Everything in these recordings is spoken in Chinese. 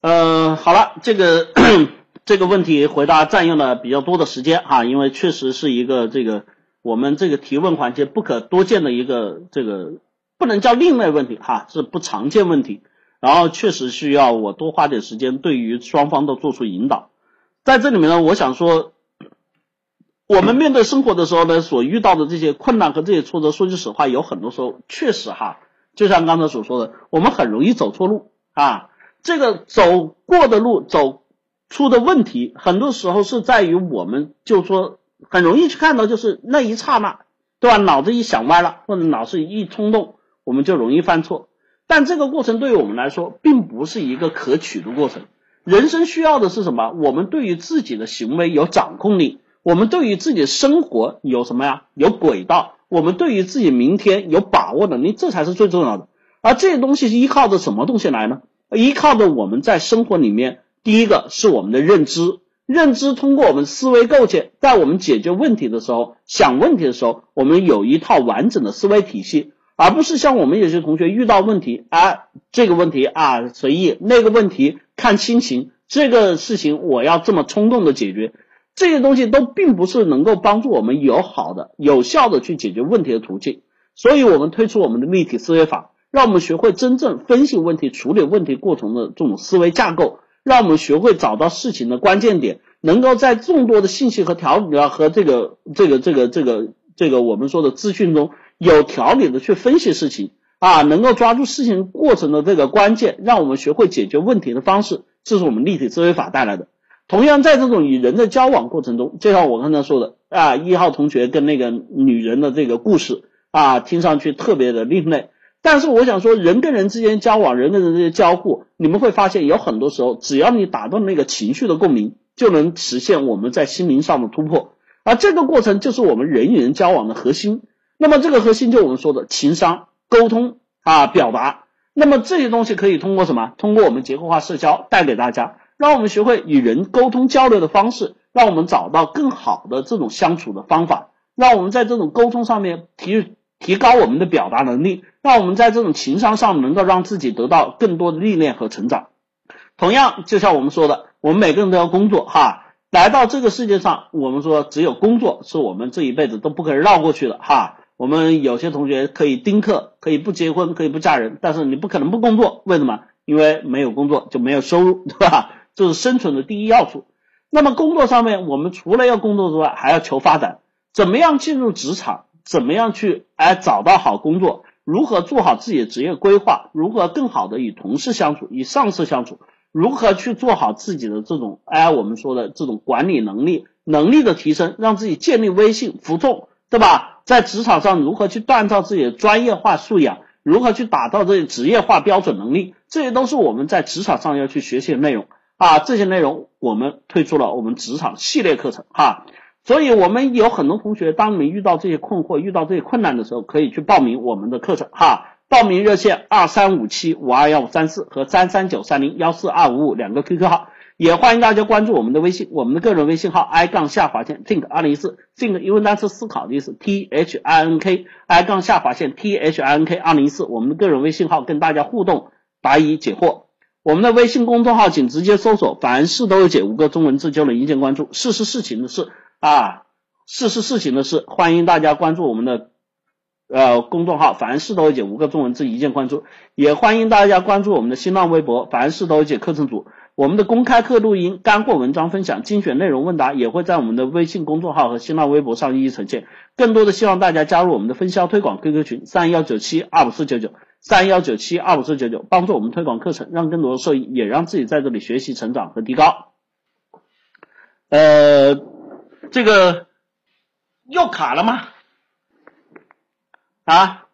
呃，好了，这个 这个问题回答占用了比较多的时间哈，因为确实是一个这个我们这个提问环节不可多见的一个这个不能叫另类问题哈，是不常见问题，然后确实需要我多花点时间对于双方都做出引导。在这里面呢，我想说，我们面对生活的时候呢，所遇到的这些困难和这些挫折，说句实话，有很多时候确实哈，就像刚才所说的，我们很容易走错路啊。这个走过的路，走出的问题，很多时候是在于我们，就说很容易去看到，就是那一刹那，对吧？脑子一想歪了，或者脑子一冲动，我们就容易犯错。但这个过程对于我们来说，并不是一个可取的过程。人生需要的是什么？我们对于自己的行为有掌控力，我们对于自己的生活有什么呀？有轨道，我们对于自己明天有把握能力，这才是最重要的。而这些东西是依靠着什么东西来呢？依靠着我们在生活里面，第一个是我们的认知，认知通过我们思维构建，在我们解决问题的时候，想问题的时候，我们有一套完整的思维体系，而不是像我们有些同学遇到问题，啊，这个问题啊随意，那个问题看心情，这个事情我要这么冲动的解决，这些东西都并不是能够帮助我们有好的、有效的去解决问题的途径，所以我们推出我们的立体思维法。让我们学会真正分析问题、处理问题过程的这种思维架构，让我们学会找到事情的关键点，能够在众多的信息和条理啊和这个这个这个这个这个我们说的资讯中有条理的去分析事情啊，能够抓住事情过程的这个关键，让我们学会解决问题的方式，这是我们立体思维法带来的。同样，在这种与人的交往过程中，就像我刚才说的啊，一号同学跟那个女人的这个故事啊，听上去特别的另类。但是我想说，人跟人之间交往，人跟人之间交互，你们会发现，有很多时候，只要你打断那个情绪的共鸣，就能实现我们在心灵上的突破。而这个过程就是我们人与人交往的核心。那么这个核心就我们说的情商、沟通啊、表达。那么这些东西可以通过什么？通过我们结构化社交带给大家，让我们学会与人沟通交流的方式，让我们找到更好的这种相处的方法，让我们在这种沟通上面提。提高我们的表达能力，让我们在这种情商上能够让自己得到更多的历练和成长。同样，就像我们说的，我们每个人都要工作哈，来到这个世界上，我们说只有工作是我们这一辈子都不可以绕过去的哈。我们有些同学可以丁克，可以不结婚，可以不嫁人，但是你不可能不工作。为什么？因为没有工作就没有收入，对吧？这是生存的第一要素。那么工作上面，我们除了要工作之外，还要求发展。怎么样进入职场？怎么样去哎找到好工作？如何做好自己的职业规划？如何更好的与同事相处、与上司相处？如何去做好自己的这种哎我们说的这种管理能力能力的提升，让自己建立威信、服众，对吧？在职场上如何去锻造自己的专业化素养？如何去打造这些职业化标准能力？这些都是我们在职场上要去学习的内容啊！这些内容我们推出了我们职场系列课程哈。所以，我们有很多同学，当你们遇到这些困惑、遇到这些困难的时候，可以去报名我们的课程哈。报名热线二三五七五二幺五三四和三三九三零幺四二五五两个 QQ 号，也欢迎大家关注我们的微信，我们的个人微信号 i 杠下划线 think 二零一四，think 英文单词思考的意思，t h i n k i 杠下划线 t h i n k 二零一四，我们的个人微信号跟大家互动答疑解惑。我们的微信公众号请直接搜索“凡事都有解”五个中文字就能一键关注，事是事情的事。啊，事是事情的事，欢迎大家关注我们的呃公众号“凡事都有解”五个中文字一键关注，也欢迎大家关注我们的新浪微博“凡事都有解”课程组，我们的公开课录音、干货文章分享、精选内容问答也会在我们的微信公众号和新浪微博上一一呈现。更多的希望大家加入我们的分销推广 QQ 群三幺九七二五四九九三幺九七二五四九九，帮助我们推广课程，让更多的受益，也让自己在这里学习成长和提高。呃。这个又卡了吗？啊？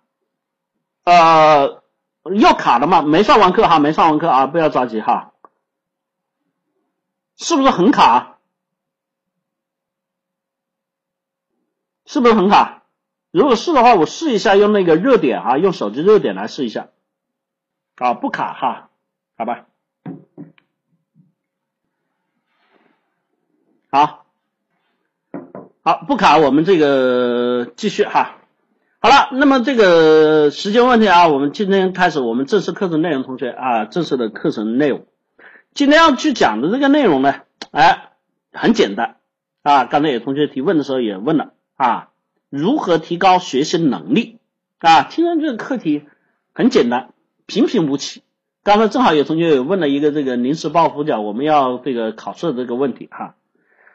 呃，又卡了吗？没上完课哈，没上完课啊，不要着急哈。是不是很卡？是不是很卡？如果是的话，我试一下用那个热点啊，用手机热点来试一下。啊，不卡哈，好吧。好。好，不卡，我们这个继续哈。好了，那么这个时间问题啊，我们今天开始我们正式课程内容，同学啊，正式的课程内容。今天要去讲的这个内容呢，哎，很简单啊。刚才有同学提问的时候也问了啊，如何提高学习能力啊？听上去这个课题很简单，平平无奇。刚才正好有同学也问了一个这个临时抱佛脚，我们要这个考试的这个问题哈。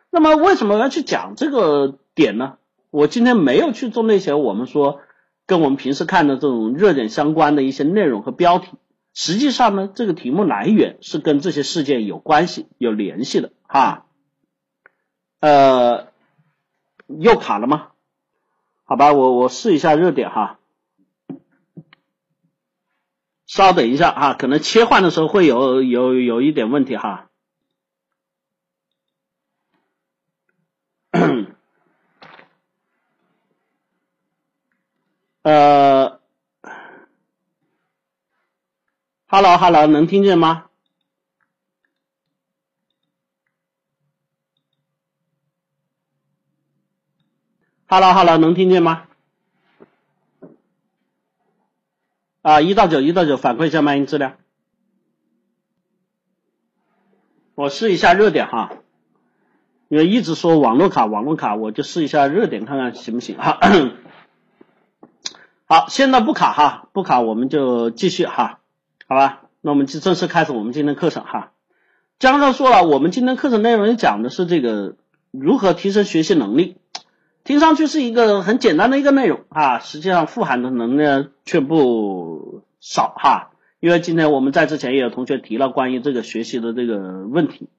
那么为什么要去讲这个点呢？我今天没有去做那些我们说跟我们平时看的这种热点相关的一些内容和标题。实际上呢，这个题目来源是跟这些事件有关系、有联系的哈。呃，又卡了吗？好吧，我我试一下热点哈。稍等一下啊，可能切换的时候会有有有一点问题哈。呃。Hello，Hello，能听见吗？Hello，Hello，能听见吗？啊，一到九，一到九，反馈一下麦音质量。我试一下热点哈，因为一直说网络卡，网络卡，我就试一下热点，看看行不行哈。好，现在不卡哈，不卡，我们就继续哈。好吧，那我们就正式开始我们今天课程哈。刚刚说了，我们今天课程内容讲的是这个如何提升学习能力，听上去是一个很简单的一个内容啊，实际上富含的能量却不少哈。因为今天我们在之前也有同学提了关于这个学习的这个问题，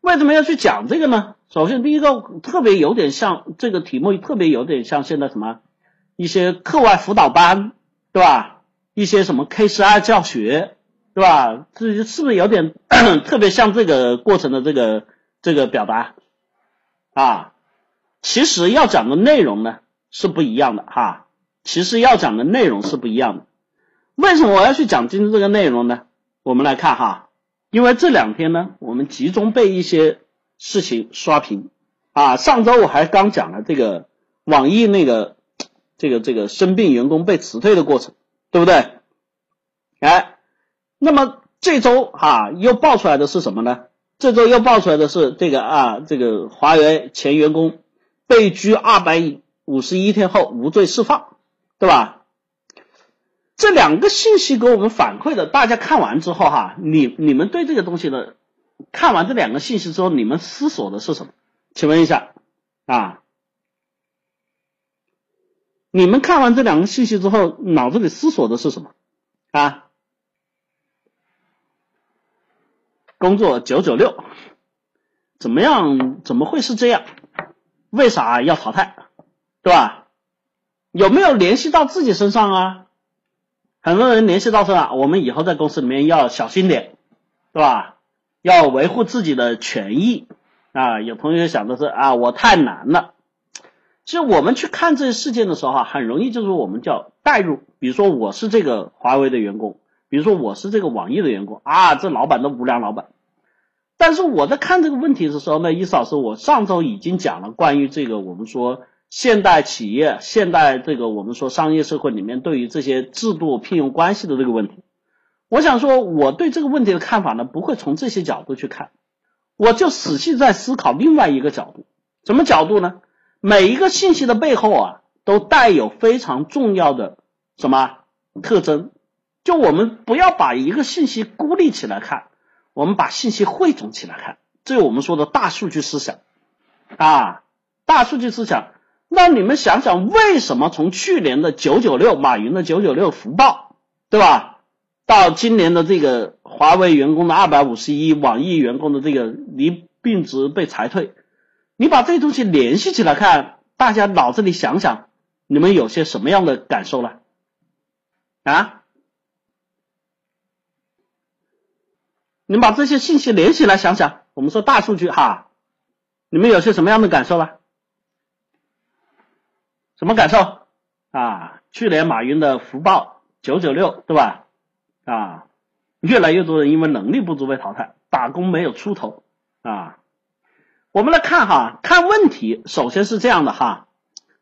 为什么要去讲这个呢？首先第一个特别有点像这个题目，特别有点像现在什么一些课外辅导班，对吧？一些什么 K 十二教学，对吧？这是不是有点 特别像这个过程的这个这个表达啊？其实要讲的内容呢是不一样的哈。其实要讲的内容是不一样的。为什么我要去讲今天这个内容呢？我们来看哈，因为这两天呢，我们集中被一些事情刷屏啊。上周我还刚讲了这个网易那个这个这个生病员工被辞退的过程。对不对？哎，那么这周哈又爆出来的是什么呢？这周又爆出来的是这个啊，这个华为前员工被拘二百五十一天后无罪释放，对吧？这两个信息给我们反馈的，大家看完之后哈，你你们对这个东西的看完这两个信息之后，你们思索的是什么？请问一下啊？你们看完这两个信息之后，脑子里思索的是什么啊？工作九九六，怎么样？怎么会是这样？为啥要淘汰？对吧？有没有联系到自己身上啊？很多人联系到说啊，我们以后在公司里面要小心点，对吧？要维护自己的权益啊。有同学想的是啊，我太难了。其实我们去看这些事件的时候哈，很容易就是我们叫代入。比如说我是这个华为的员工，比如说我是这个网易的员工啊，这老板都无良老板。但是我在看这个问题的时候呢，意思老师，我上周已经讲了关于这个我们说现代企业、现代这个我们说商业社会里面对于这些制度聘用关系的这个问题。我想说我对这个问题的看法呢，不会从这些角度去看，我就仔细在思考另外一个角度，什么角度呢？每一个信息的背后啊，都带有非常重要的什么特征？就我们不要把一个信息孤立起来看，我们把信息汇总起来看，这是我们说的大数据思想啊，大数据思想。那你们想想，为什么从去年的九九六，马云的九九六福报，对吧？到今年的这个华为员工的二百五十一，网易员工的这个离并职被裁退。你把这东西联系起来看，大家脑子里想想，你们有些什么样的感受了？啊？你们把这些信息连起来想想，我们说大数据哈，你们有些什么样的感受了？什么感受？啊？去年马云的福报九九六，对吧？啊？越来越多人因为能力不足被淘汰，打工没有出头啊？我们来看哈，看问题首先是这样的哈。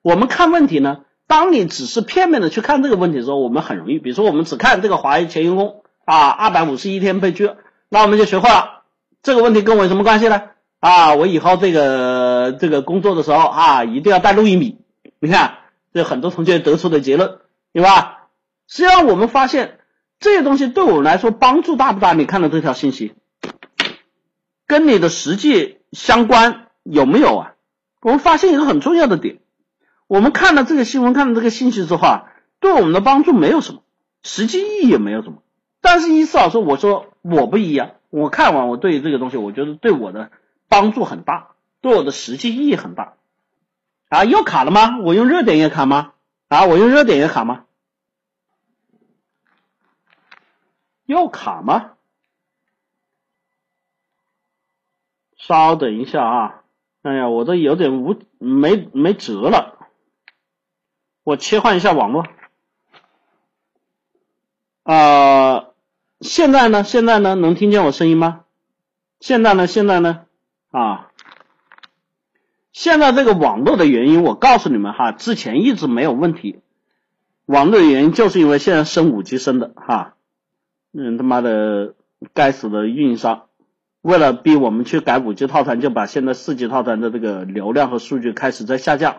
我们看问题呢，当你只是片面的去看这个问题的时候，我们很容易，比如说我们只看这个华为前员工啊，二百五十一天被拘，那我们就学会了这个问题跟我有什么关系呢？啊，我以后这个这个工作的时候啊，一定要带录音笔。你看，这很多同学得出的结论，对吧？实际上我们发现这些东西对我们来说帮助大不大？你看到这条信息，跟你的实际相关有没有啊？我们发现一个很重要的点，我们看了这个新闻，看了这个信息之后啊，对我们的帮助没有什么，实际意义也没有什么。但是伊思老师，我说我不一样，我看完我对这个东西，我觉得对我的。帮助很大，对我的实际意义很大啊！又卡了吗？我用热点也卡吗？啊，我用热点也卡吗？又卡吗？稍等一下啊！哎呀，我这有点无没没辙了，我切换一下网络啊！现在呢？现在呢？能听见我声音吗？现在呢？现在呢？啊，现在这个网络的原因，我告诉你们哈，之前一直没有问题。网络的原因就是因为现在升五 G 升的哈，嗯他妈的该死的运营商，为了逼我们去改五 G 套餐，就把现在四 G 套餐的这个流量和数据开始在下降，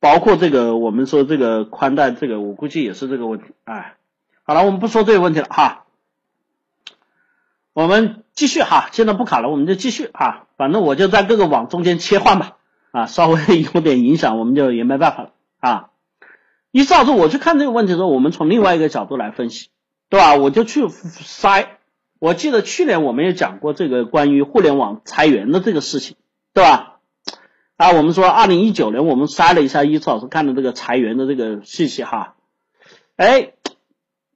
包括这个我们说这个宽带，这个我估计也是这个问题。哎，好了，我们不说这个问题了哈。我们继续哈，现在不卡了，我们就继续哈，反正我就在各个网中间切换吧，啊，稍微有点影响，我们就也没办法了啊。一照着我去看这个问题的时候，我们从另外一个角度来分析，对吧？我就去筛，我记得去年我们也讲过这个关于互联网裁员的这个事情，对吧？啊，我们说二零一九年我们筛了一下一次老师看的这个裁员的这个信息哈，哎，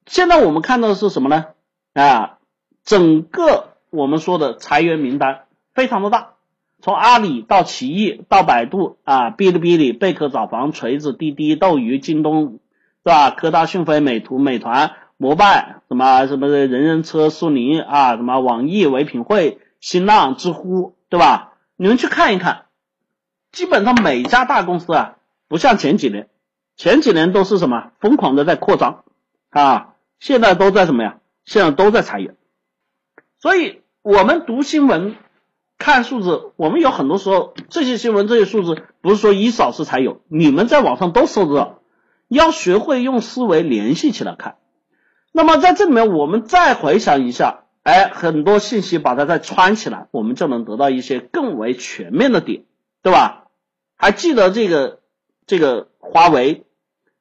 现在我们看到的是什么呢？啊？整个我们说的裁员名单非常的大，从阿里到奇艺到百度啊，哔哩哔哩、贝壳找房、锤子、滴滴、斗鱼、京东，是吧？科大讯飞、美图、美团、摩拜，什么什么人人车、苏宁啊，什么网易、唯品会、新浪、知乎，对吧？你们去看一看，基本上每家大公司啊，不像前几年，前几年都是什么疯狂的在扩张啊，现在都在什么呀？现在都在裁员。所以，我们读新闻、看数字，我们有很多时候这些新闻、这些数字不是说一扫师才有，你们在网上都搜得到。要学会用思维联系起来看。那么在这里面，我们再回想一下，哎，很多信息把它再串起来，我们就能得到一些更为全面的点，对吧？还记得这个这个华为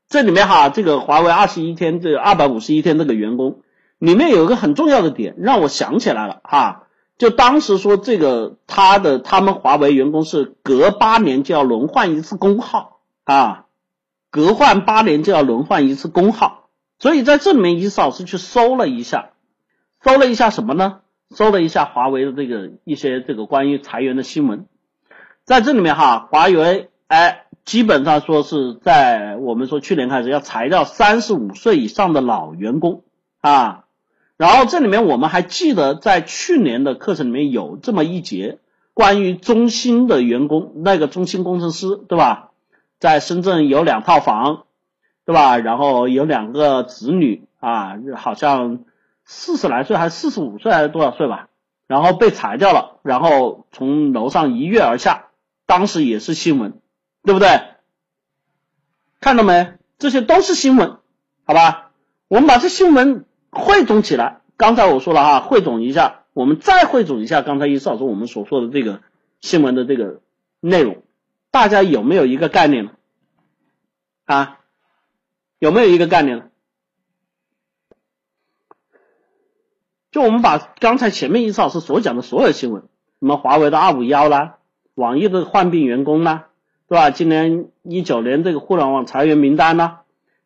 这里面哈，这个华为二十一天，这个二百五十一天这个员工。里面有一个很重要的点，让我想起来了哈，就当时说这个他的他们华为员工是隔八年就要轮换一次工号啊，隔换八年就要轮换一次工号，所以在这里面，伊思老师去搜了一下，搜了一下什么呢？搜了一下华为的这个一些这个关于裁员的新闻，在这里面哈，华为哎，基本上说是在我们说去年开始要裁掉三十五岁以上的老员工啊。然后这里面我们还记得，在去年的课程里面有这么一节关于中兴的员工，那个中兴工程师，对吧？在深圳有两套房，对吧？然后有两个子女啊，好像四十来岁还是四十五岁还是多少岁吧？然后被裁掉了，然后从楼上一跃而下，当时也是新闻，对不对？看到没？这些都是新闻，好吧？我们把这新闻。汇总起来，刚才我说了哈，汇总一下，我们再汇总一下刚才一少说我们所说的这个新闻的这个内容，大家有没有一个概念呢？啊，有没有一个概念呢？就我们把刚才前面一老师所讲的所有新闻，什么华为的二五幺啦，网易的患病员工啦，对吧？今年一九年这个互联网裁员名单啦。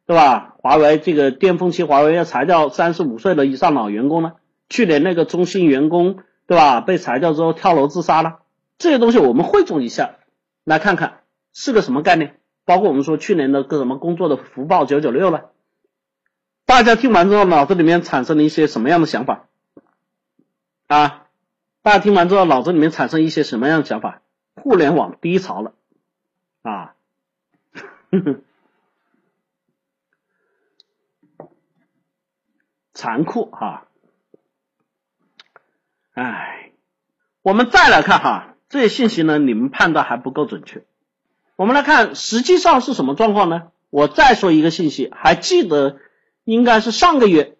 对吧？华为这个巅峰期，华为要裁掉三十五岁的以上老员工呢。去年那个中兴员工，对吧？被裁掉之后跳楼自杀了。这些东西我们汇总一下，来看看是个什么概念。包括我们说去年的个什么工作的福报九九六了，大家听完之后脑子里面产生了一些什么样的想法？啊，大家听完之后脑子里面产生一些什么样的想法？互联网低潮了啊！残酷哈，哎，我们再来看哈，这些信息呢，你们判断还不够准确。我们来看，实际上是什么状况呢？我再说一个信息，还记得应该是上个月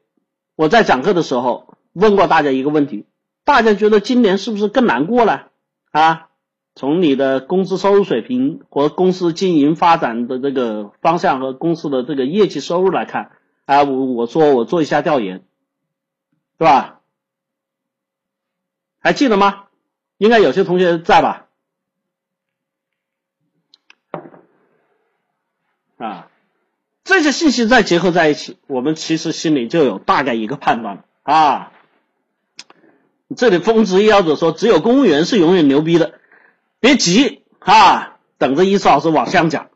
我在讲课的时候问过大家一个问题，大家觉得今年是不是更难过了啊？从你的工资收入水平和公司经营发展的这个方向和公司的这个业绩收入来看，啊，我我说我做一下调研，是吧？还记得吗？应该有些同学在吧？啊，这些信息再结合在一起，我们其实心里就有大概一个判断了啊。这里风职业者说，只有公务员是永远牛逼的，别急啊，等着伊斯老师往下讲。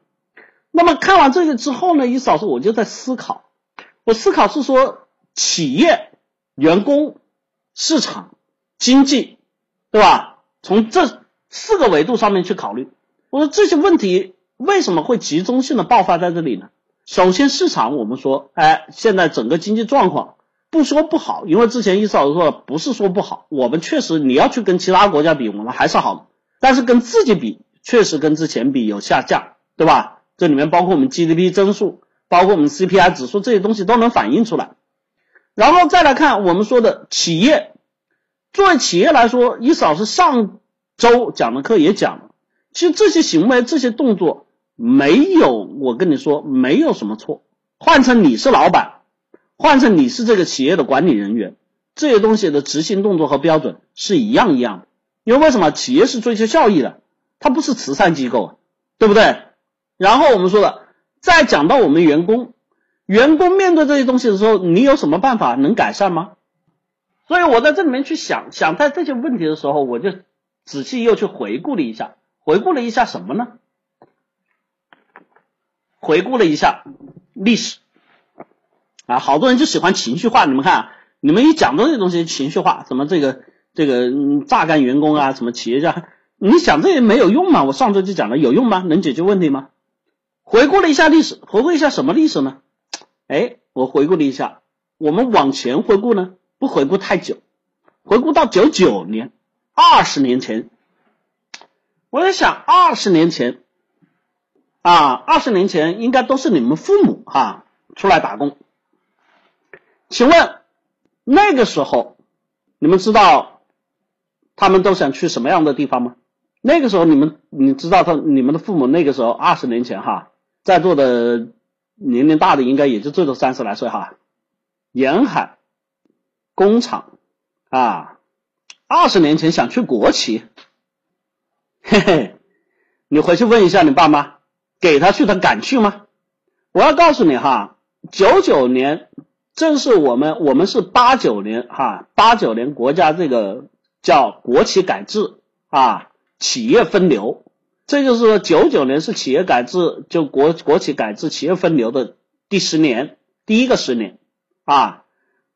那么看完这个之后呢，伊斯老师我就在思考，我思考是说，企业、员工、市场、经济，对吧？从这四个维度上面去考虑，我说这些问题。为什么会集中性的爆发在这里呢？首先，市场我们说，哎，现在整个经济状况不说不好，因为之前伊思老师说不是说不好，我们确实你要去跟其他国家比，我们还是好的，但是跟自己比，确实跟之前比有下降，对吧？这里面包括我们 GDP 增速，包括我们 CPI 指数这些东西都能反映出来。然后再来看我们说的企业，作为企业来说，伊思老师上周讲的课也讲了，其实这些行为、这些动作。没有，我跟你说，没有什么错。换成你是老板，换成你是这个企业的管理人员，这些东西的执行动作和标准是一样一样的。因为为什么？企业是追求效益的，它不是慈善机构，对不对？然后我们说的，再讲到我们员工，员工面对这些东西的时候，你有什么办法能改善吗？所以我在这里面去想想，在这些问题的时候，我就仔细又去回顾了一下，回顾了一下什么呢？回顾了一下历史啊，好多人就喜欢情绪化。你们看，你们一讲到这些东西，情绪化，什么这个这个榨干员工啊，什么企业家，你想这些没有用吗？我上周就讲了，有用吗？能解决问题吗？回顾了一下历史，回顾一下什么历史呢？哎，我回顾了一下，我们往前回顾呢，不回顾太久，回顾到九九年，二十年前，我在想，二十年前。啊，二十年前应该都是你们父母哈出来打工，请问那个时候你们知道他们都想去什么样的地方吗？那个时候你们你知道他你们的父母那个时候二十年前哈在座的年龄大的应该也就最多三十来岁哈，沿海工厂啊，二十年前想去国企，嘿嘿，你回去问一下你爸妈。给他去，他敢去吗？我要告诉你哈，九九年正是我们，我们是八九年哈，八九年国家这个叫国企改制啊，企业分流，这就是说九九年是企业改制，就国国企改制、企业分流的第十年，第一个十年啊，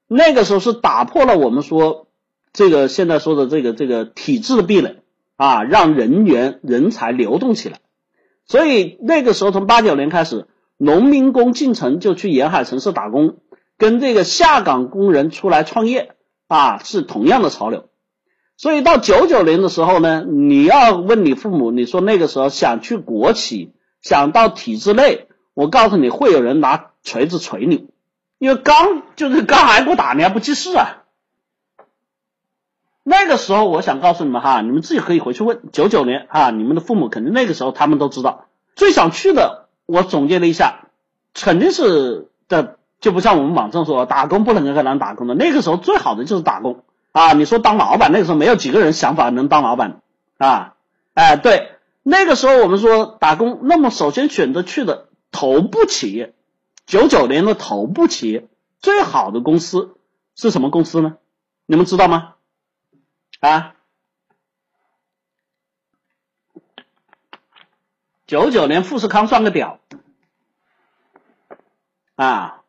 那个时候是打破了我们说这个现在说的这个这个体制的壁垒啊，让人员人才流动起来。所以那个时候，从八九年开始，农民工进城就去沿海城市打工，跟这个下岗工人出来创业啊，是同样的潮流。所以到九九年的时候呢，你要问你父母，你说那个时候想去国企，想到体制内，我告诉你会有人拿锤子锤你，因为刚就是刚挨过打，你还不记事啊。那个时候，我想告诉你们哈，你们自己可以回去问九九年啊，你们的父母肯定那个时候他们都知道。最想去的，我总结了一下，肯定是的，就不像我们网上说打工不能跟人打工的。那个时候最好的就是打工啊！你说当老板，那个时候没有几个人想法能当老板啊！哎，对，那个时候我们说打工，那么首先选择去的头部企业，九九年的头部企业最好的公司是什么公司呢？你们知道吗？啊，九九年富士康算个屌啊！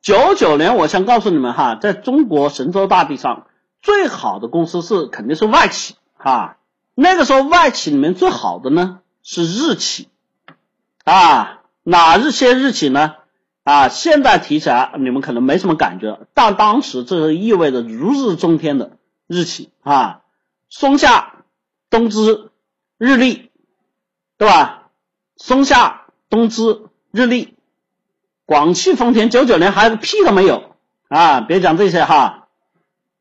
九九年，我想告诉你们哈，在中国神州大地上最好的公司是肯定是外企哈。那个时候外企里面最好的呢是日企啊，哪日些日企呢？啊，现在提起来你们可能没什么感觉，但当时这是意味着如日中天的。日企啊，松下、东芝、日立，对吧？松下、东芝、日立，广汽丰田九九年还屁都没有啊！别讲这些哈。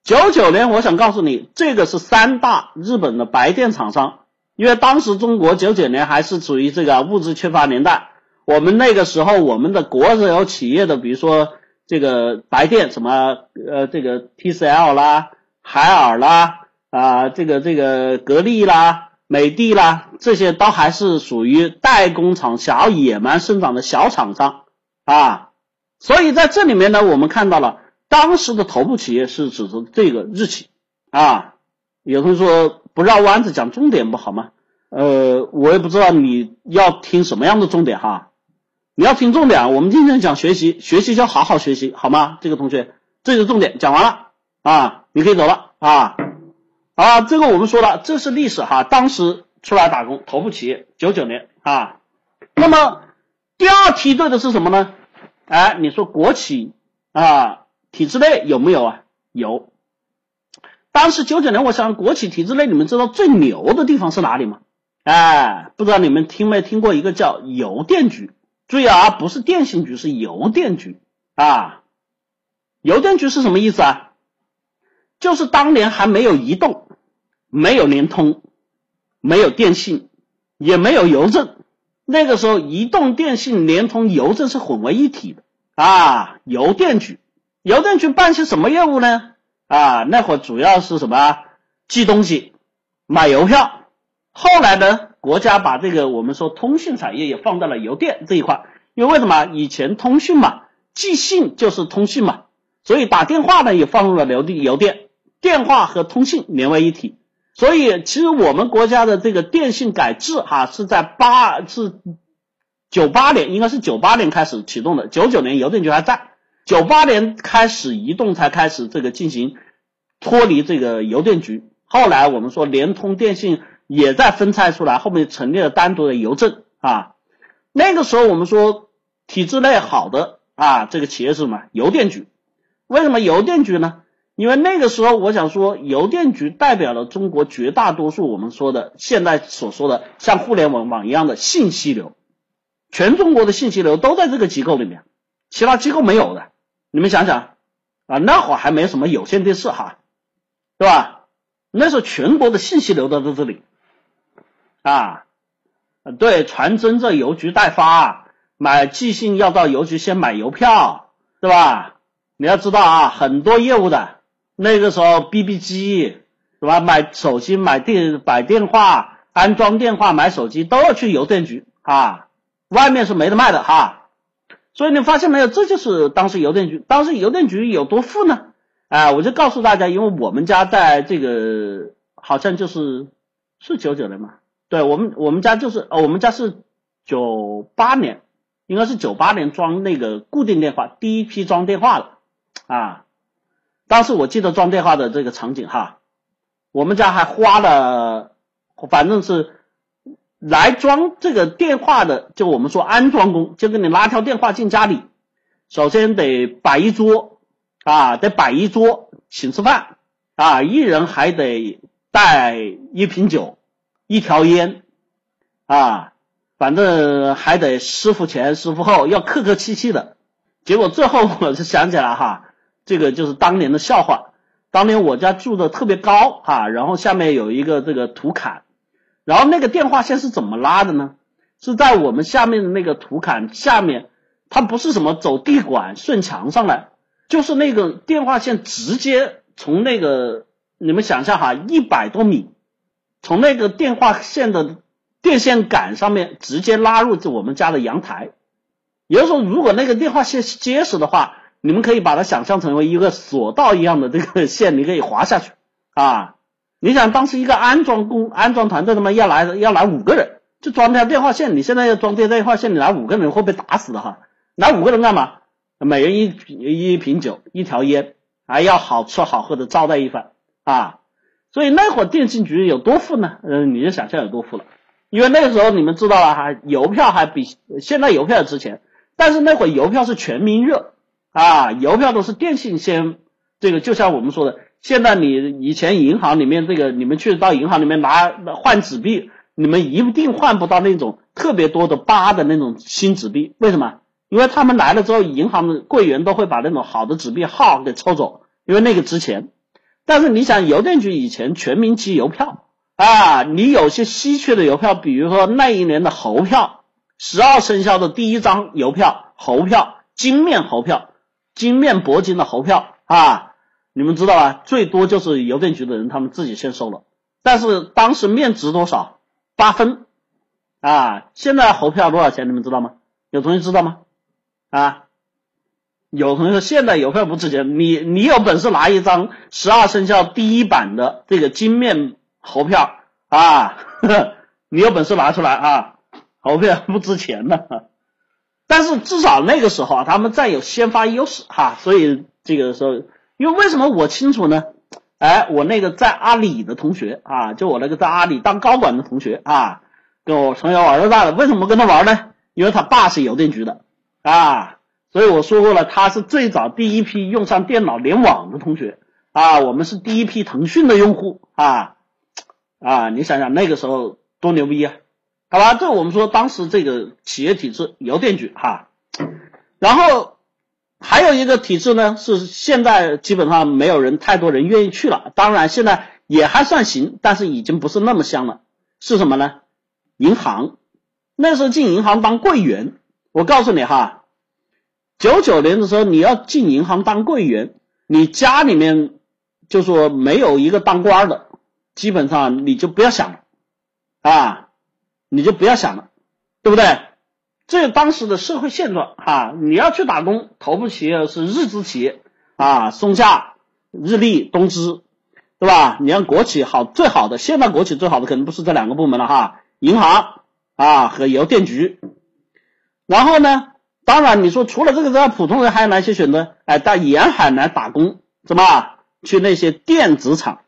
九九年，我想告诉你，这个是三大日本的白电厂商，因为当时中国九九年还是处于这个物质缺乏年代，我们那个时候我们的国有企业的，比如说这个白电什么呃，这个 TCL 啦、海尔啦啊，这个这个格力啦、美的啦，这些都还是属于代工厂、小野蛮生长的小厂商啊，所以在这里面呢，我们看到了。当时的头部企业是指的这个日企啊，有同学说不绕弯子讲重点不好吗？呃，我也不知道你要听什么样的重点哈，你要听重点，我们今天讲学习，学习就好好学习好吗？这个同学，这是重点，讲完了啊，你可以走了啊。啊，这个我们说了，这是历史哈，当时出来打工，头部企业九九年啊。那么第二梯队的是什么呢？哎，你说国企啊。体制内有没有啊？有。当时九九年，我想国企体制内，你们知道最牛的地方是哪里吗？哎，不知道你们听没听过一个叫邮电局？注意啊，不是电信局，是邮电局啊。邮电局是什么意思啊？就是当年还没有移动，没有联通，没有电信，也没有邮政。那个时候，移动、电信、联通、邮政是混为一体的啊。邮电局。邮电局办些什么业务呢？啊，那会儿主要是什么？寄东西、买邮票。后来呢，国家把这个我们说通信产业也放到了邮电这一块，因为为什么？以前通讯嘛，寄信就是通讯嘛，所以打电话呢也放入了邮电，邮电电话和通信连为一体。所以其实我们国家的这个电信改制哈是在八是九八年，应该是九八年开始启动的，九九年邮电局还在。九八年开始，移动才开始这个进行脱离这个邮电局。后来我们说联通、电信也在分拆出来，后面成立了单独的邮政啊。那个时候我们说体制内好的啊，这个企业是什么？邮电局。为什么邮电局呢？因为那个时候我想说，邮电局代表了中国绝大多数我们说的现在所说的像互联网网一样的信息流，全中国的信息流都在这个机构里面，其他机构没有的。你们想想啊，那会儿还没什么有线电视哈，对吧？那时候全国的信息流都在这里啊，对，传真在邮局代发，买寄信要到邮局先买邮票，对吧？你要知道啊，很多业务的那个时候，BB 机是吧？买手机、买电、买电话、安装电话、买手机都要去邮电局啊，外面是没得卖的哈。所以你发现没有，这就是当时邮电局，当时邮电局有多富呢？啊，我就告诉大家，因为我们家在这个好像就是是九九年嘛，对我们我们家就是哦，我们家是九八年，应该是九八年装那个固定电话，第一批装电话了啊。当时我记得装电话的这个场景哈，我们家还花了，反正是。来装这个电话的，就我们说安装工，就给你拉条电话进家里，首先得摆一桌啊，得摆一桌请吃饭啊，一人还得带一瓶酒，一条烟啊，反正还得师傅前师傅后，要客客气气的。结果最后我是想起来哈，这个就是当年的笑话。当年我家住的特别高哈，然后下面有一个这个土坎。然后那个电话线是怎么拉的呢？是在我们下面的那个土坎下面，它不是什么走地管顺墙上来，就是那个电话线直接从那个你们想象哈，一百多米，从那个电话线的电线杆上面直接拉入我们家的阳台。也就是说，如果那个电话线结实的话，你们可以把它想象成为一个索道一样的这个线，你可以滑下去啊。你想当时一个安装工、安装团队他妈要来要来五个人，就装条电话线。你现在要装电电话线，你来五个人会被打死的哈。来五个人干嘛？每人一瓶一瓶酒，一条烟，还要好吃好喝的招待一番啊。所以那会儿电信局有多富呢？嗯，你就想象有多富了。因为那个时候你们知道了哈，邮票还比现在邮票值钱，但是那会儿邮票是全民热啊，邮票都是电信先这个，就像我们说的。现在你以前银行里面这个，你们去到银行里面拿换纸币，你们一定换不到那种特别多的八的那种新纸币，为什么？因为他们来了之后，银行的柜员都会把那种好的纸币号给抽走，因为那个值钱。但是你想，邮电局以前全民寄邮票啊，你有些稀缺的邮票，比如说那一年的猴票，十二生肖的第一张邮票，猴票，金面猴票。金面铂金的猴票啊，你们知道吧？最多就是邮电局的人他们自己先收了，但是当时面值多少？八分啊！现在猴票多少钱？你们知道吗？有同学知道吗？啊，有同学说现在邮票不值钱，你你有本事拿一张十二生肖第一版的这个金面猴票啊，你有本事拿出来啊，猴票不值钱的。但是至少那个时候啊，他们占有先发优势哈，所以这个时候，因为为什么我清楚呢？哎，我那个在阿里的同学啊，就我那个在阿里当高管的同学啊，跟我从小玩到大的，为什么跟他玩呢？因为他爸是邮电局的啊，所以我说过了，他是最早第一批用上电脑联网的同学啊，我们是第一批腾讯的用户啊啊，你想想那个时候多牛逼啊！好吧，这我们说当时这个企业体制，邮电局哈，然后还有一个体制呢，是现在基本上没有人太多人愿意去了。当然现在也还算行，但是已经不是那么香了。是什么呢？银行那时候进银行当柜员，我告诉你哈，九九年的时候你要进银行当柜员，你家里面就说没有一个当官的，基本上你就不要想了啊。你就不要想了，对不对？这当时的社会现状哈，你要去打工，头部企业是日资企业啊，松下、日立、东芝，对吧？你看国企好最好的，现在国企最好的可能不是这两个部门了哈，银行啊和邮电局。然后呢，当然你说除了这个之外，普通人还有哪些选择？哎，到沿海来打工，什么？去那些电子厂。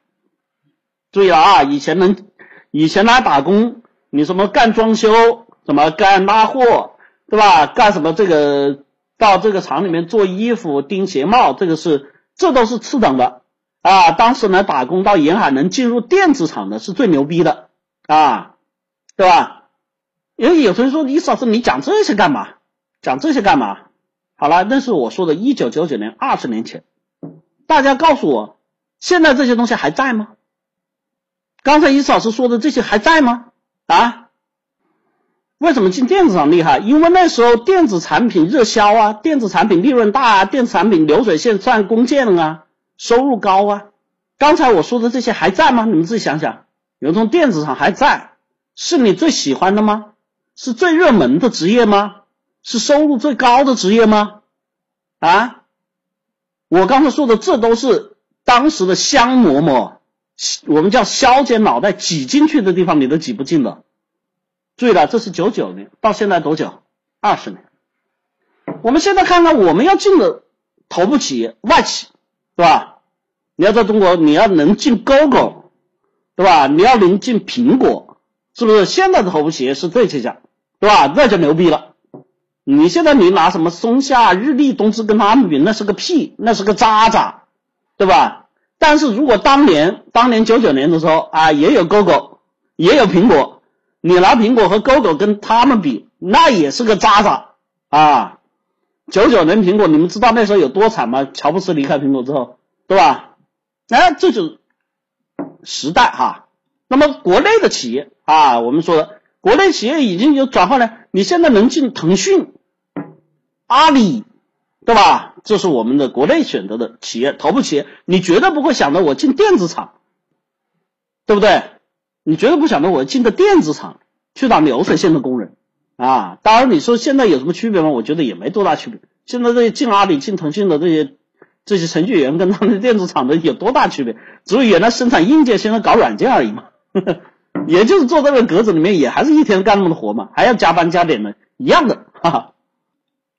注意了啊，以前能以前来打工。你什么干装修，什么干拉货，对吧？干什么这个到这个厂里面做衣服、钉鞋帽，这个是这都是次等的啊。当时能打工到沿海能进入电子厂的是最牛逼的啊，对吧？因为有同学说，李老师你讲这些干嘛？讲这些干嘛？好了，那是我说的，一九九九年，二十年前，大家告诉我，现在这些东西还在吗？刚才伊老师说的这些还在吗？啊，为什么进电子厂厉害？因为那时候电子产品热销啊，电子产品利润大啊，电子产品流水线赚工件啊，收入高啊。刚才我说的这些还在吗？你们自己想想，有种电子厂还在，是你最喜欢的吗？是最热门的职业吗？是收入最高的职业吗？啊，我刚才说的这都是当时的香馍馍。我们叫削尖脑袋挤进去的地方，你都挤不进的。注意了，这是九九年，到现在多久？二十年。我们现在看看我们要进的头部企业，外企，对吧？你要在中国，你要能进 Google，对吧？你要能进苹果，是不是？现在的头部企业是这些家，对吧？那就牛逼了。你现在你拿什么松下、日立、东芝跟他们比，那是个屁，那是个渣渣，对吧？但是如果当年当年九九年的时候啊，也有 GoGo，也有苹果，你拿苹果和 GoGo 跟他们比，那也是个渣渣啊！九九年苹果，你们知道那时候有多惨吗？乔布斯离开苹果之后，对吧？哎，这就时代哈。那么国内的企业啊，我们说的国内企业已经有转换了，你现在能进腾讯、阿里，对吧？这是我们的国内选择的企业，头部企业，你绝对不会想着我进电子厂，对不对？你绝对不想着我进个电子厂去当流水线的工人啊！当然，你说现在有什么区别吗？我觉得也没多大区别。现在这些进阿里、进腾讯的这些这些程序员，跟他们电子厂的有多大区别？只有原来生产硬件，现在搞软件而已嘛。也就是坐在那个格子里面，也还是一天干那么多活嘛，还要加班加点的，一样的，哈哈，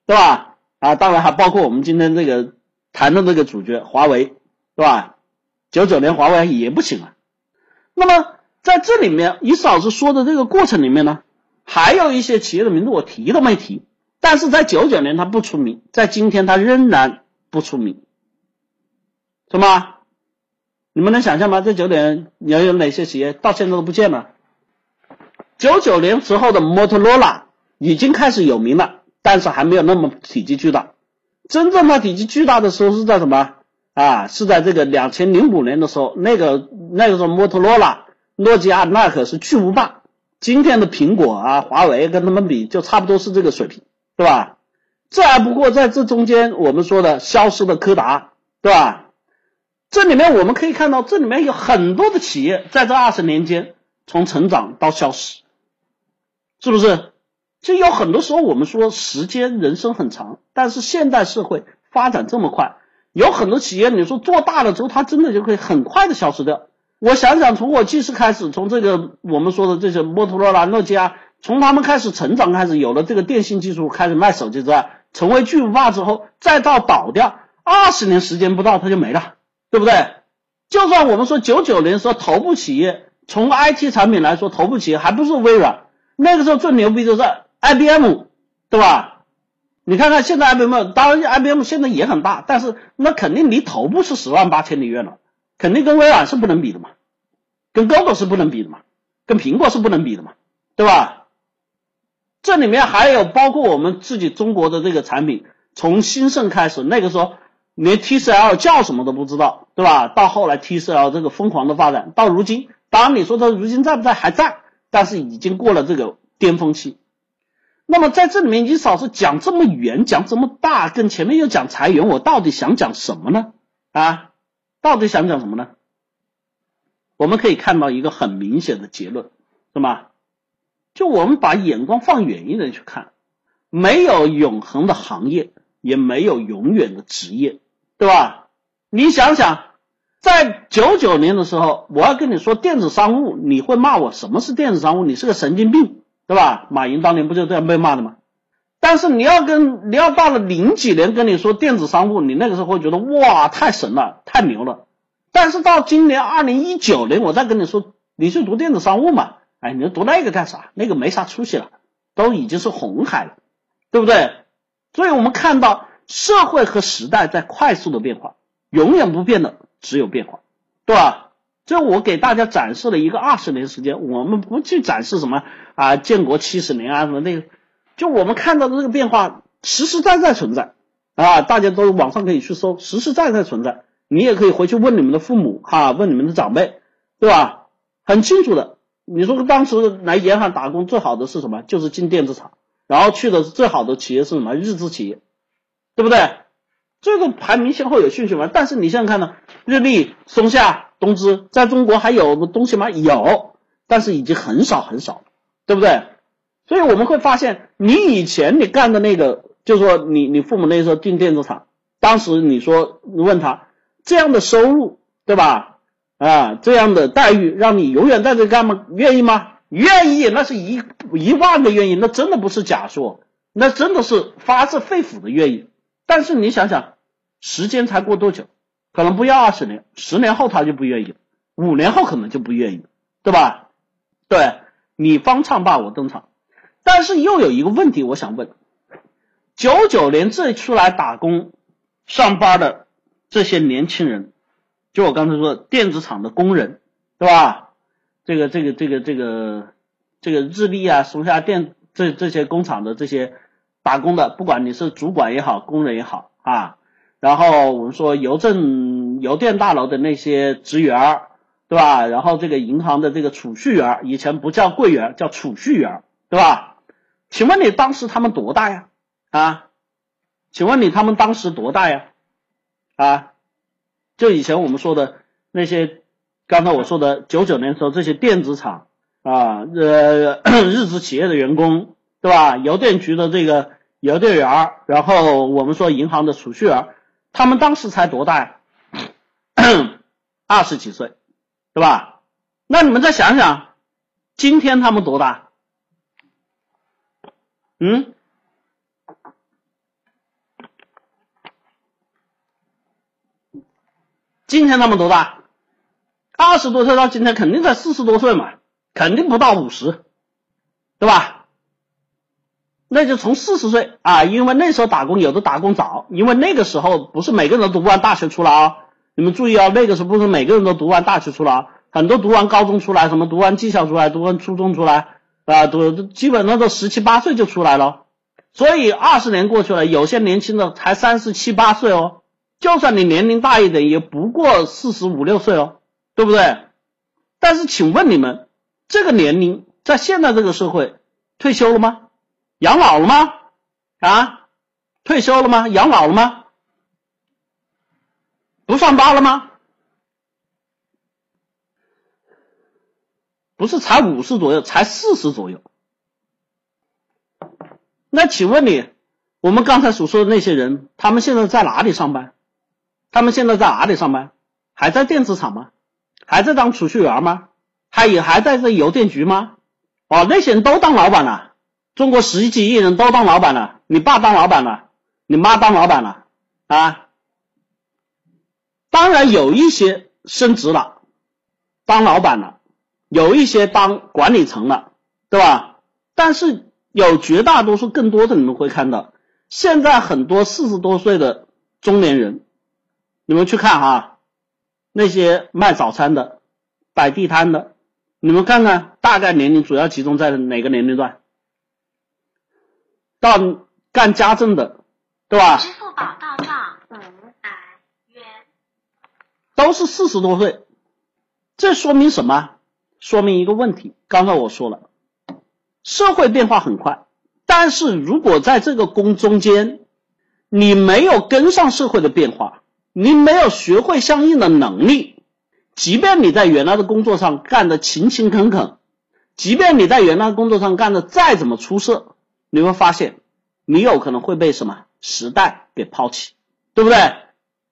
对吧？啊，当然还包括我们今天这个谈的这个主角华为，对吧？九九年华为也不行啊。那么在这里面，李老师说的这个过程里面呢，还有一些企业的名字我提都没提，但是在九九年它不出名，在今天它仍然不出名，什么？你们能想象吗？这九点年有有哪些企业到现在都不见了？九九年时候的摩托罗拉已经开始有名了，但是还没有那么体积巨大。真正它体积巨大的时候是在什么啊？是在这个两千零五年的时候，那个那个时候摩托罗拉、诺基亚那可是巨无霸。今天的苹果啊、华为跟他们比，就差不多是这个水平，对吧？这还不过在这中间，我们说的消失的柯达，对吧？这里面我们可以看到，这里面有很多的企业在这二十年间从成长到消失，是不是？就有很多时候我们说时间人生很长，但是现代社会发展这么快，有很多企业你说做大了之后，它真的就可以很快的消失掉。我想想，从我记事开始，从这个我们说的这些摩托罗拉、诺基亚，从他们开始成长开始，有了这个电信技术，开始卖手机之外。成为巨无霸之后，再到倒掉，二十年时间不到，它就没了，对不对？就算我们说九九年时候头部企业，从 IT 产品来说，头部企业还不是微软，那个时候最牛逼的是 IBM，对吧？你看看现在 IBM，当然 IBM 现在也很大，但是那肯定离头部是十万八千里远了，肯定跟微软是不能比的嘛，跟 Google 是不能比的嘛，跟苹果是不能比的嘛，对吧？这里面还有包括我们自己中国的这个产品，从兴盛开始，那个时候连 TCL 叫什么都不知道，对吧？到后来 TCL 这个疯狂的发展，到如今，当然你说它如今在不在？还在，但是已经过了这个巅峰期。那么在这里面，你少是讲这么远，讲这么大，跟前面又讲裁员，我到底想讲什么呢？啊，到底想讲什么呢？我们可以看到一个很明显的结论，是吗？就我们把眼光放远一点去看，没有永恒的行业，也没有永远的职业，对吧？你想想，在九九年的时候，我要跟你说电子商务，你会骂我什么是电子商务？你是个神经病，对吧？马云当年不就这样被骂的吗？但是你要跟你要到了零几年跟你说电子商务，你那个时候会觉得哇太神了，太牛了。但是到今年二零一九年，我再跟你说，你去读电子商务嘛？哎，你读那个干啥？那个没啥出息了，都已经是红海了，对不对？所以我们看到社会和时代在快速的变化，永远不变的只有变化，对吧？这我给大家展示了一个二十年时间，我们不去展示什么啊，建国七十年啊什么那个，就我们看到的这个变化实实在在存在啊，大家都网上可以去搜，实实在在存在。你也可以回去问你们的父母哈，问你们的长辈，对吧？很清楚的。你说当时来沿海打工最好的是什么？就是进电子厂，然后去的最好的企业是什么？日资企业，对不对？这个排名先后有顺序嘛。但是你现在看呢，日立、松下、东芝在中国还有东西吗？有，但是已经很少很少了，对不对？所以我们会发现，你以前你干的那个，就是说你你父母那时候进电子厂，当时你说你问他这样的收入，对吧？啊，这样的待遇让你永远在这干吗？愿意吗？愿意，那是一一万个愿意，那真的不是假说，那真的是发自肺腑的愿意。但是你想想，时间才过多久？可能不要二十年，十年后他就不愿意，五年后可能就不愿意，对吧？对你方唱罢我登场，但是又有一个问题，我想问：九九年这出来打工上班的这些年轻人。就我刚才说，电子厂的工人，对吧？这个、这个、这个、这个、这个日立啊、松下电这这些工厂的这些打工的，不管你是主管也好，工人也好啊，然后我们说邮政、邮电大楼的那些职员，对吧？然后这个银行的这个储蓄员，以前不叫柜员，叫储蓄员，对吧？请问你当时他们多大呀？啊？请问你他们当时多大呀？啊？就以前我们说的那些，刚才我说的九九年时候这些电子厂啊，呃，日资企业的员工，对吧？邮电局的这个邮电员，然后我们说银行的储蓄员，他们当时才多大呀？二十几岁，对吧？那你们再想想，今天他们多大？嗯？今天他们多大？二十多岁到今天肯定在四十多岁嘛，肯定不到五十，对吧？那就从四十岁啊，因为那时候打工有的打工早，因为那个时候不是每个人都读完大学出来啊，你们注意啊，那个时候不是每个人都读完大学出来，很多读完高中出来，什么读完技校出来，读完初中出来啊，读基本上都十七八岁就出来了。所以二十年过去了，有些年轻的才三十七八岁哦，就算你年龄大一点，也不过四十五六岁哦，对不对？但是请问你们，这个年龄在现在这个社会，退休了吗？养老了吗？啊？退休了吗？养老了吗？不上班了吗？不是才五十左右，才四十左右。那请问你，我们刚才所说的那些人，他们现在在哪里上班？他们现在在哪里上班？还在电子厂吗？还在当储蓄员吗？还也还在这邮电局吗？哦，那些人都当老板了。中国十几亿人都当老板了。你爸当老板了，你妈当老板了啊？当然有一些升职了，当老板了，有一些当管理层了，对吧？但是。有绝大多数更多的你们会看到，现在很多四十多岁的中年人，你们去看哈，那些卖早餐的、摆地摊的，你们看看大概年龄主要集中在哪个年龄段？到干家政的，对吧？支付宝到账五百元，都是四十多岁，这说明什么？说明一个问题，刚才我说了。社会变化很快，但是如果在这个工中间，你没有跟上社会的变化，你没有学会相应的能力，即便你在原来的工作上干的勤勤恳恳，即便你在原来工作上干的再怎么出色，你会发现，你有可能会被什么时代给抛弃，对不对？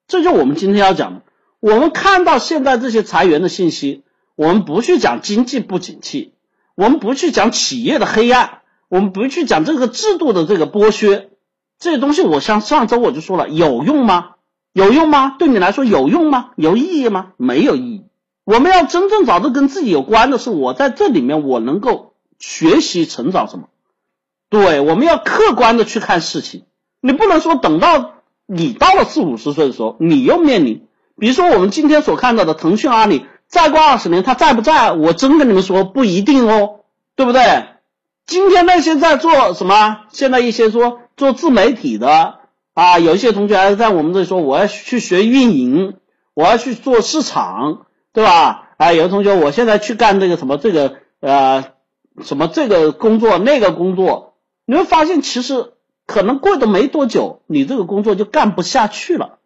这就我们今天要讲的。我们看到现在这些裁员的信息，我们不去讲经济不景气。我们不去讲企业的黑暗，我们不去讲这个制度的这个剥削，这些东西，我像上周我就说了，有用吗？有用吗？对你来说有用吗？有意义吗？没有意义。我们要真正找到跟自己有关的是，我在这里面我能够学习成长什么？对，我们要客观的去看事情。你不能说等到你到了四五十岁的时候，你又面临，比如说我们今天所看到的腾讯、阿里。再过二十年，他在不在？我真跟你们说不一定哦，对不对？今天那些在做什么？现在一些说做自媒体的啊，有一些同学还在我们这里说，我要去学运营，我要去做市场，对吧？啊，有的同学我现在去干这个什么这个呃什么这个工作那个工作，你会发现其实可能过的没多久，你这个工作就干不下去了，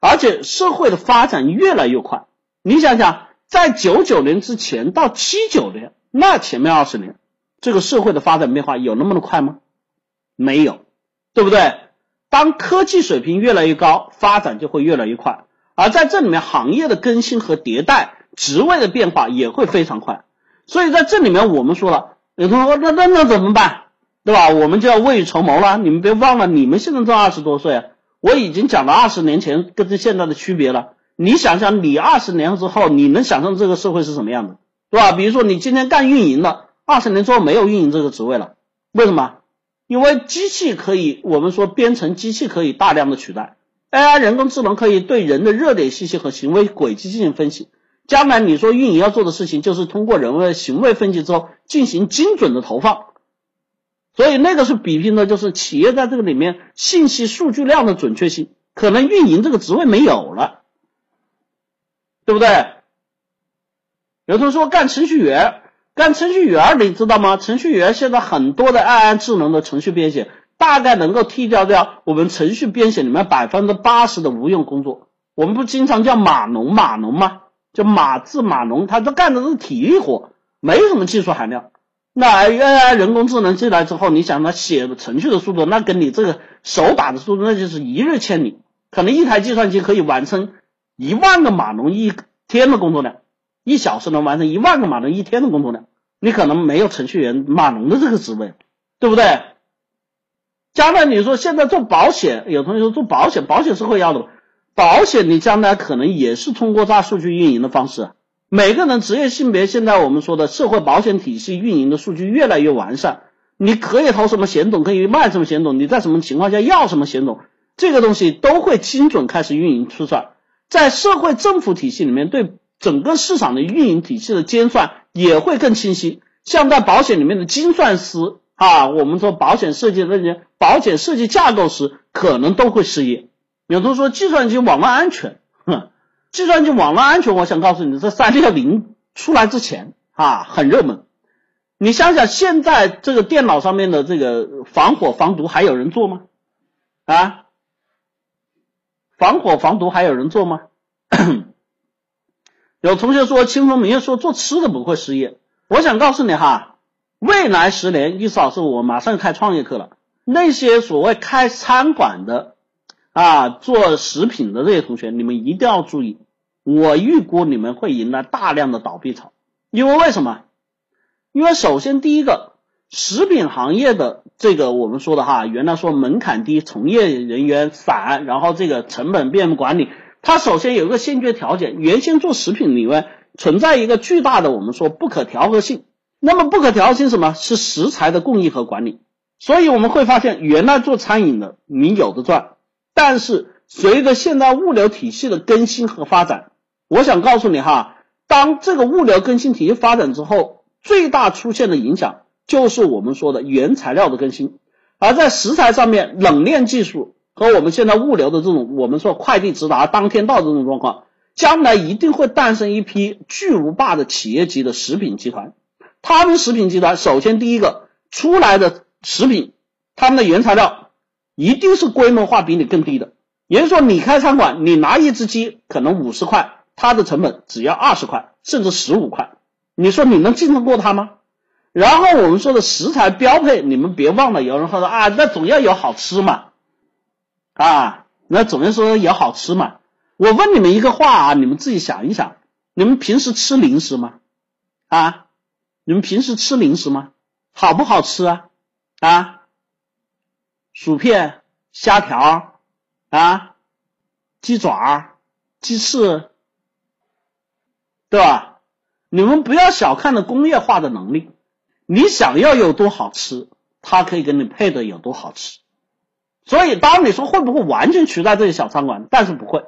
而且社会的发展越来越快，你想想。在九九年之前到七九年，那前面二十年，这个社会的发展变化有那么的快吗？没有，对不对？当科技水平越来越高，发展就会越来越快。而在这里面，行业的更新和迭代，职位的变化也会非常快。所以在这里面，我们说了，有同学说，那那那怎么办？对吧？我们就要未雨绸缪了。你们别忘了，你们现在都二十多岁，我已经讲了二十年前跟现在的区别了。你想想，你二十年之后，你能想象这个社会是什么样的，对吧？比如说，你今天干运营的，二十年之后没有运营这个职位了，为什么？因为机器可以，我们说编程机器可以大量的取代，AI 人工智能可以对人的热点信息和行为轨迹进行分析。将来你说运营要做的事情，就是通过人为行为分析之后进行精准的投放。所以那个是比拼的，就是企业在这个里面信息数据量的准确性，可能运营这个职位没有了。对不对？有同学说干程序员，干程序员，你知道吗？程序员现在很多的 AI 智能的程序编写，大概能够替掉掉我们程序编写里面百分之八十的无用工作。我们不经常叫码农码农吗？叫码字码农，他都干的是体力活，没什么技术含量。那 AI 人工智能进来之后，你想它写的程序的速度，那跟你这个手打的速度，那就是一日千里。可能一台计算机可以完成。一万个码农一天的工作量，一小时能完成一万个码农一天的工作量，你可能没有程序员码农的这个职位，对不对？将来你说现在做保险，有同学说做保险，保险是会要的吧，保险你将来可能也是通过大数据运营的方式，每个人职业性别，现在我们说的社会保险体系运营的数据越来越完善，你可以投什么险种，可以卖什么险种，你在什么情况下要什么险种，这个东西都会精准开始运营出算。在社会政府体系里面，对整个市场的运营体系的监算也会更清晰。像在保险里面的精算师啊，我们说保险设计的那些保险设计架构师，可能都会失业。有同学说计算机网络安全，计算机网络安全，我想告诉你，在三六零出来之前啊，很热门。你想想，现在这个电脑上面的这个防火防毒还有人做吗？啊，防火防毒还有人做吗？有同学说，清风明月说做吃的不会失业。我想告诉你哈，未来十年，意思老师我马上开创业课了。那些所谓开餐馆的啊，做食品的这些同学，你们一定要注意，我预估你们会迎来大量的倒闭潮，因为为什么？因为首先第一个，食品行业的这个我们说的哈，原来说门槛低，从业人员散，然后这个成本便管理，它首先有一个先决条件，原先做食品里面存在一个巨大的我们说不可调和性。那么不可调和性什么是食材的供应和管理？所以我们会发现，原来做餐饮的你有的赚，但是随着现在物流体系的更新和发展，我想告诉你哈，当这个物流更新体系发展之后。最大出现的影响就是我们说的原材料的更新，而在食材上面，冷链技术和我们现在物流的这种我们说快递直达当天到这种状况，将来一定会诞生一批巨无霸的企业级的食品集团。他们食品集团首先第一个出来的食品，他们的原材料一定是规模化比你更低的。也就是说，你开餐馆，你拿一只鸡可能五十块，它的成本只要二十块，甚至十五块。你说你能竞争过他吗？然后我们说的食材标配，你们别忘了，有人说啊，那总要有好吃嘛，啊，那总要说有好吃嘛。我问你们一个话啊，你们自己想一想，你们平时吃零食吗？啊，你们平时吃零食吗？好不好吃啊？啊，薯片、虾条啊，鸡爪、鸡翅，对吧？你们不要小看了工业化的能力，你想要有多好吃，它可以给你配的有多好吃。所以，当你说会不会完全取代这些小餐馆？但是不会，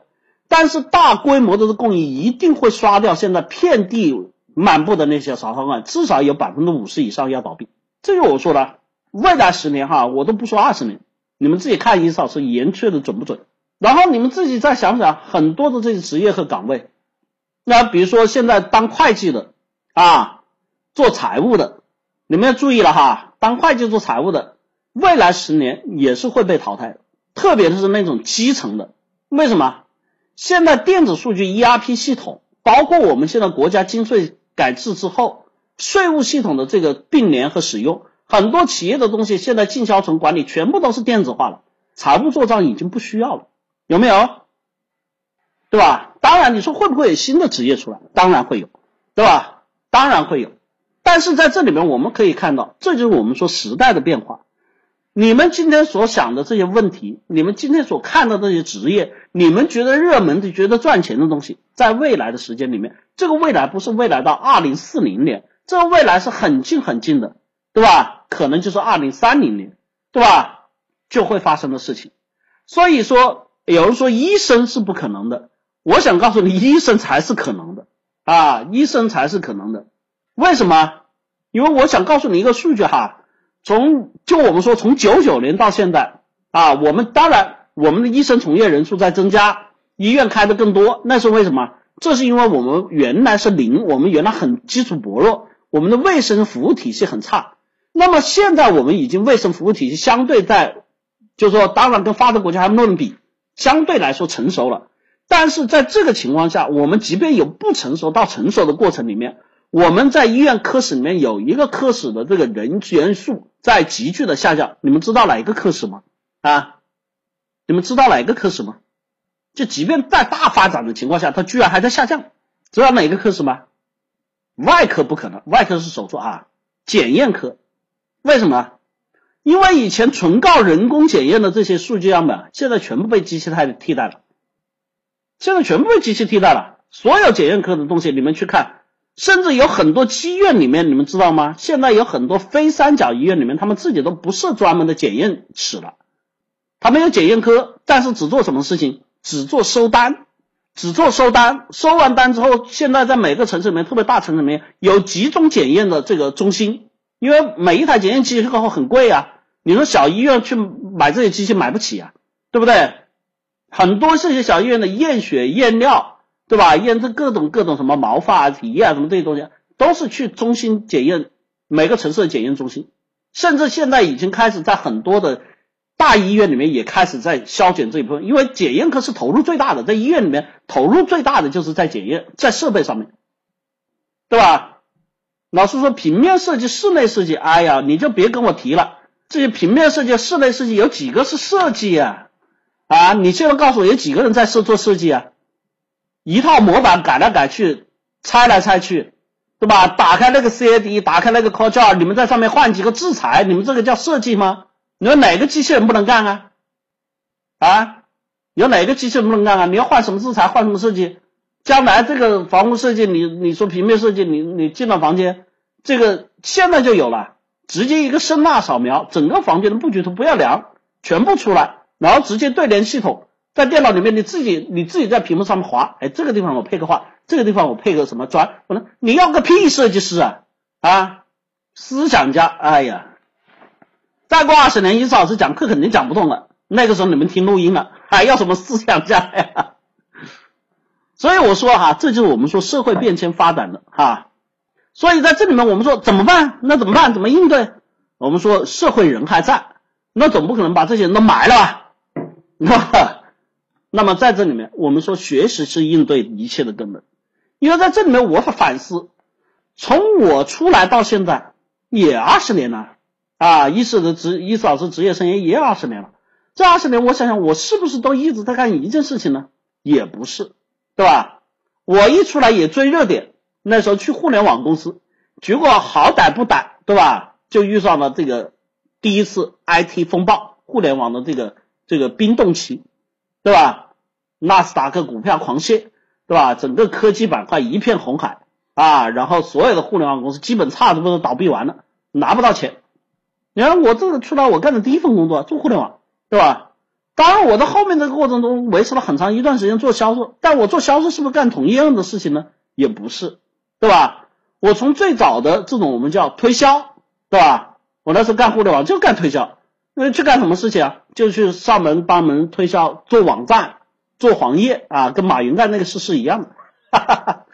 但是大规模的供应一定会刷掉现在遍地满布的那些小餐馆，至少有百分之五十以上要倒闭。这就我说的，未来十年哈，我都不说二十年，你们自己看一少是言确的准不准？然后你们自己再想想，很多的这些职业和岗位。那比如说现在当会计的啊，做财务的，你们要注意了哈，当会计做财务的，未来十年也是会被淘汰的，特别是那种基层的。为什么？现在电子数据 ERP 系统，包括我们现在国家经税改制之后，税务系统的这个并联和使用，很多企业的东西现在进销存管理全部都是电子化了，财务做账已经不需要了，有没有？对吧？当然，你说会不会有新的职业出来？当然会有，对吧？当然会有。但是在这里面，我们可以看到，这就是我们说时代的变化。你们今天所想的这些问题，你们今天所看到这些职业，你们觉得热门的、觉得赚钱的东西，在未来的时间里面，这个未来不是未来到二零四零年，这个未来是很近很近的，对吧？可能就是二零三零年，对吧？就会发生的事情。所以说，有人说医生是不可能的。我想告诉你，医生才是可能的啊，医生才是可能的。为什么？因为我想告诉你一个数据哈，从就我们说从九九年到现在啊，我们当然我们的医生从业人数在增加，医院开的更多，那是为什么？这是因为我们原来是零，我们原来很基础薄弱，我们的卫生服务体系很差。那么现在我们已经卫生服务体系相对在，就是说当然跟发达国家还不能比，相对来说成熟了。但是在这个情况下，我们即便有不成熟到成熟的过程里面，我们在医院科室里面有一个科室的这个人员数在急剧的下降。你们知道哪一个科室吗？啊，你们知道哪一个科室吗？就即便在大发展的情况下，它居然还在下降。知道哪个科室吗？外科不可能，外科是手术啊，检验科。为什么？因为以前纯靠人工检验的这些数据样本，现在全部被机器代替代了。现在全部被机器替代了，所有检验科的东西你们去看，甚至有很多医院里面，你们知道吗？现在有很多非三甲医院里面，他们自己都不设专门的检验室了，他没有检验科，但是只做什么事情？只做收单，只做收单，收完单之后，现在在每个城市里面，特别大城市里面有集中检验的这个中心，因为每一台检验机器后很贵啊，你说小医院去买这些机器买不起啊，对不对？很多这些小医院的验血、验尿，对吧？验这各种各种什么毛发、啊体液啊，什么这些东西，都是去中心检验，每个城市的检验中心，甚至现在已经开始在很多的。大医院里面也开始在削减这一部分，因为检验科是投入最大的，在医院里面投入最大的就是在检验，在设备上面，对吧？老师说平面设计、室内设计，哎呀，你就别跟我提了，这些平面设计、室内设计有几个是设计呀？啊，你现在告诉我有几个人在设做设计啊？一套模板改来改去，拆来拆去，对吧？打开那个 CAD，打开那个 CorelDRAW，你们在上面换几个字材，你们这个叫设计吗？你说哪个机器人不能干啊？啊，有哪个机器人不能干啊？你要换什么字材，换什么设计？将来这个房屋设计，你你说平面设计，你你进了房间，这个现在就有了，直接一个声纳扫描，整个房间的布局图不要量，全部出来，然后直接对联系统，在电脑里面你自己你自己在屏幕上面划，哎，这个地方我配个画，这个地方我配个什么砖，不能，你要个屁设计师啊啊，思想家，哎呀。再过二十年，一次老师讲课肯定讲不动了。那个时候你们听录音了，还要什么思想家呀？所以我说哈，这就是我们说社会变迁发展的哈。所以在这里面，我们说怎么办？那怎么办？怎么应对？我们说社会人还在，那总不可能把这些人都埋了吧？那么在这里面，我们说学习是应对一切的根本。因为在这里面，我反思，从我出来到现在也二十年了。啊，医师的职，医师老师职业生涯也二十年了。这二十年，我想想，我是不是都一直在干一件事情呢？也不是，对吧？我一出来也追热点，那时候去互联网公司，结果好歹不歹，对吧？就遇上了这个第一次 IT 风暴，互联网的这个这个冰冻期，对吧？纳斯达克股票狂泻，对吧？整个科技板块一片红海啊，然后所有的互联网公司基本差不多倒闭完了，拿不到钱。你看我这个出来，我干的第一份工作做互联网，对吧？当然，我在后面这个过程中维持了很长一段时间做销售，但我做销售是不是干同样的事情呢？也不是，对吧？我从最早的这种我们叫推销，对吧？我那时候干互联网就干推销，那去干什么事情啊？就去上门帮门推销，做网站、做黄页啊，跟马云干那个事是一样的，哈哈哈。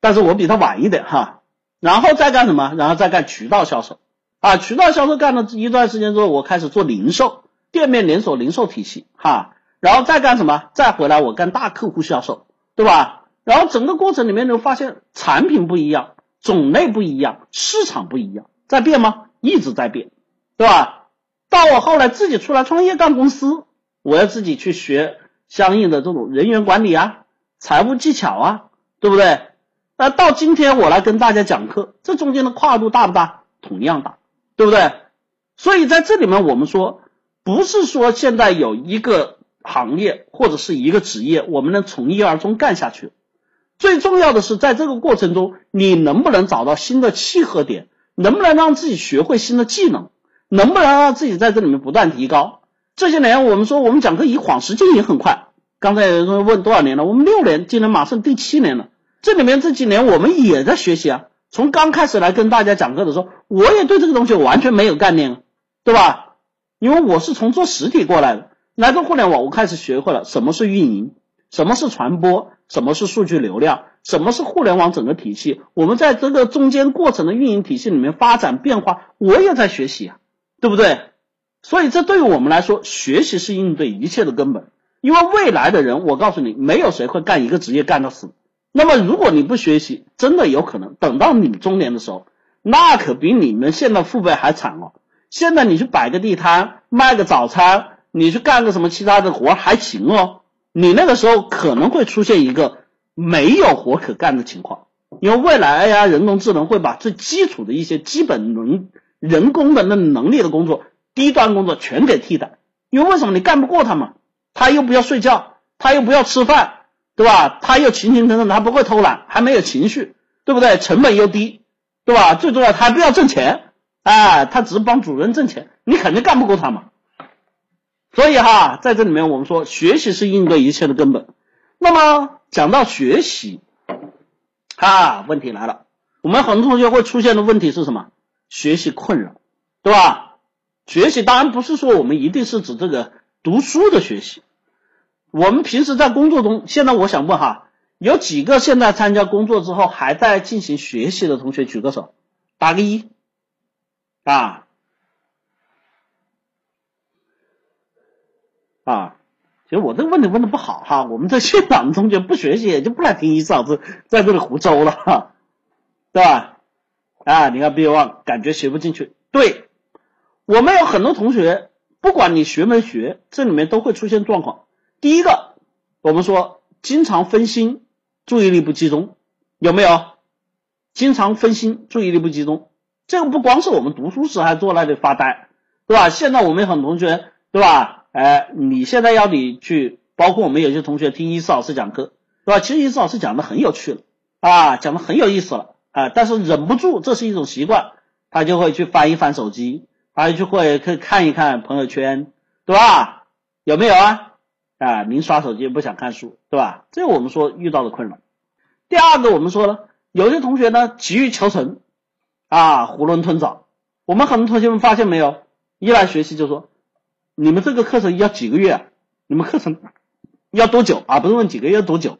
但是我比他晚一点哈，然后再干什么？然后再干渠道销售。啊，渠道销售干了一段时间之后，我开始做零售，店面连锁零售体系，哈，然后再干什么？再回来我干大客户销售，对吧？然后整个过程里面，你发现产品不一样，种类不一样，市场不一样，在变吗？一直在变，对吧？到我后来自己出来创业干公司，我要自己去学相应的这种人员管理啊，财务技巧啊，对不对？那到今天我来跟大家讲课，这中间的跨度大不大？同样大。对不对？所以在这里面，我们说，不是说现在有一个行业或者是一个职业，我们能从一而终干下去。最重要的是，在这个过程中，你能不能找到新的契合点？能不能让自己学会新的技能？能不能让自己在这里面不断提高？这些年，我们说我们讲课一晃时间也很快。刚才有人问多少年了？我们六年，今年马上第七年了。这里面这几年我们也在学习啊。从刚开始来跟大家讲课的时候，我也对这个东西完全没有概念，对吧？因为我是从做实体过来的，来到互联网，我开始学会了什么是运营，什么是传播，什么是数据流量，什么是互联网整个体系。我们在这个中间过程的运营体系里面发展变化，我也在学习啊，对不对？所以这对于我们来说，学习是应对一切的根本。因为未来的人，我告诉你，没有谁会干一个职业干到死。那么，如果你不学习，真的有可能等到你中年的时候，那可比你们现在父辈还惨哦。现在你去摆个地摊，卖个早餐，你去干个什么其他的活还行哦。你那个时候可能会出现一个没有活可干的情况，因为未来 AI 人工智能会把最基础的一些基本能人工的那能力的工作、低端工作全给替代。因为为什么你干不过他嘛？他又不要睡觉，他又不要吃饭。对吧？他又勤勤恳恳，他不会偷懒，还没有情绪，对不对？成本又低，对吧？最重要，他还不要挣钱，哎，他只是帮主人挣钱，你肯定干不过他嘛。所以哈，在这里面我们说，学习是应对一切的根本。那么讲到学习，啊，问题来了，我们很多同学会出现的问题是什么？学习困扰，对吧？学习当然不是说我们一定是指这个读书的学习，我们平时在工作中，现在我想问哈，有几个现在参加工作之后还在进行学习的同学举个手，打个一，啊，啊，其实我这个问题问的不好哈，我们在现场的同学不学习也就不来听一嫂子在这里胡诌了哈，对吧？啊，你看别忘，感觉学不进去，对。我们有很多同学，不管你学没学，这里面都会出现状况。第一个，我们说经常分心，注意力不集中，有没有？经常分心，注意力不集中，这个不光是我们读书时还坐那里发呆，对吧？现在我们很多同学，对吧？哎，你现在要你去，包括我们有些同学听一次老师讲课，对吧？其实一次老师讲的很有趣了啊，讲的很有意思了啊，但是忍不住，这是一种习惯，他就会去翻一翻手机。他就会去看一看朋友圈，对吧？有没有啊？啊，您刷手机不想看书，对吧？这我们说遇到的困扰。第二个，我们说了，有些同学呢急于求成，啊，囫囵吞枣。我们很多同学们发现没有，一来学习就说，你们这个课程要几个月？啊你们课程要多久啊？不是问几个月多久？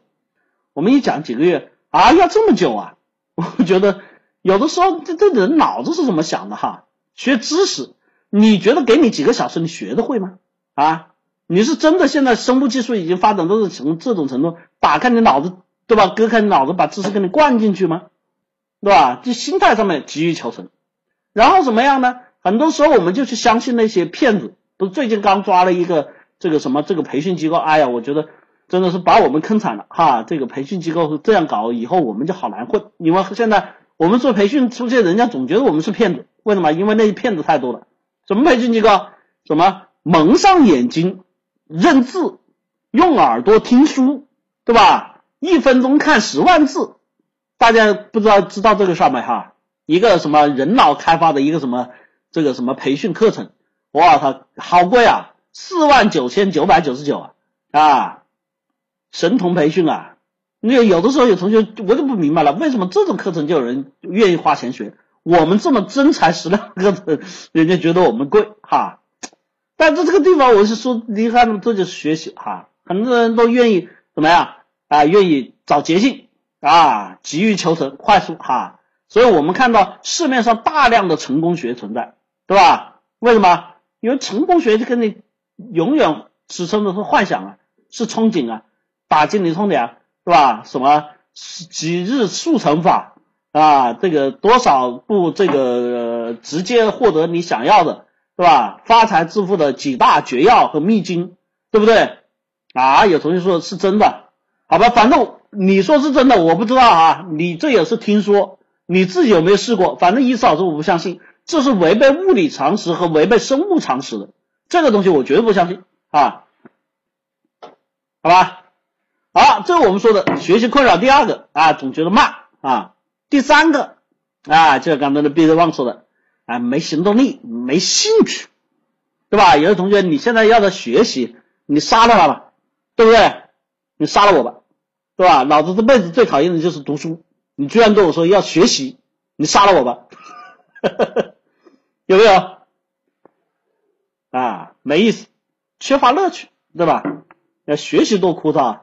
我们一讲几个月啊，要这么久啊？我觉得有的时候这这人脑子是怎么想的哈？学知识，你觉得给你几个小时，你学得会吗？啊，你是真的现在生物技术已经发展到这种这种程度，打开你脑子，对吧？割开你脑子，把知识给你灌进去吗？对吧？就心态上面急于求成，然后怎么样呢？很多时候我们就去相信那些骗子。不是最近刚抓了一个这个什么这个培训机构？哎呀，我觉得真的是把我们坑惨了哈！这个培训机构是这样搞，以后我们就好难混。因为现在我们做培训出去，人家总觉得我们是骗子。为什么？因为那些骗子太多了。什么培训机构？什么蒙上眼睛认字，用耳朵听书，对吧？一分钟看十万字，大家不知道知道这个事儿没哈？一个什么人脑开发的一个什么这个什么培训课程，哇操，好贵啊！四万九千九百九十九啊啊！神童培训啊！那有的时候有同学我就不明白了，为什么这种课程就有人愿意花钱学？我们这么真材实料课程，人家觉得我们贵哈。但是这个地方我是说，你看这就是学习哈，很多人都愿意怎么样啊？愿意找捷径啊，急于求成，快速哈。所以我们看到市面上大量的成功学存在，对吧？为什么？因为成功学就跟你永远支撑的是幻想啊，是憧憬啊，打击你痛点，是吧？什么几日速成法？啊，这个多少步这个直接获得你想要的，对吧？发财致富的几大绝药和秘经，对不对？啊，有同学说是真的，好吧，反正你说是真的，我不知道啊，你这也是听说，你自己有没有试过？反正意思老师我不相信，这是违背物理常识和违背生物常识的，这个东西我绝对不相信啊，好吧？好，这是我们说的学习困扰第二个啊，总觉得慢啊。第三个啊，就是刚才的毕德旺说的啊，没行动力，没兴趣，对吧？有的同学，你现在要他学习，你杀了他吧，对不对？你杀了我吧，对吧？老子这辈子最讨厌的就是读书，你居然跟我说要学习，你杀了我吧，有没有？啊，没意思，缺乏乐趣，对吧？要学习多枯燥啊！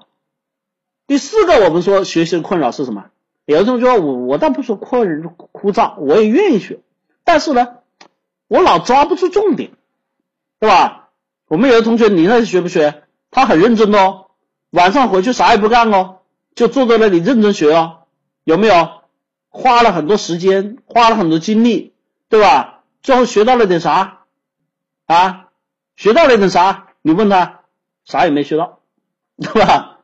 第四个，我们说学习的困扰是什么？有的同学说，我我倒不说困枯燥，我也愿意学，但是呢，我老抓不住重点，对吧？我们有的同学，你那学不学？他很认真哦，晚上回去啥也不干哦，就坐在那里认真学哦，有没有？花了很多时间，花了很多精力，对吧？最后学到了点啥？啊，学到了点啥？你问他，啥也没学到，对吧？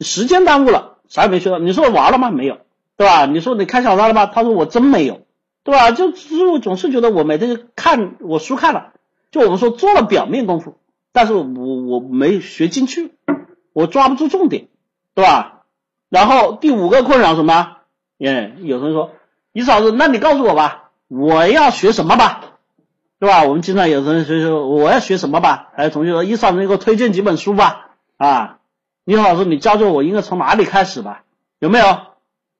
时间耽误了，啥也没学到。你说玩了吗？没有。对吧？你说你看小说了吗？他说我真没有，对吧？就就总是觉得我每天看我书看了，就我们说做了表面功夫，但是我我没学进去，我抓不住重点，对吧？然后第五个困扰什么？耶，有同学说，李嫂子，那你告诉我吧，我要学什么吧？对吧？我们经常有同学说我要学什么吧？还有同学说，李嫂子，你给我推荐几本书吧？啊，你好，老师，你教教我应该从哪里开始吧？有没有？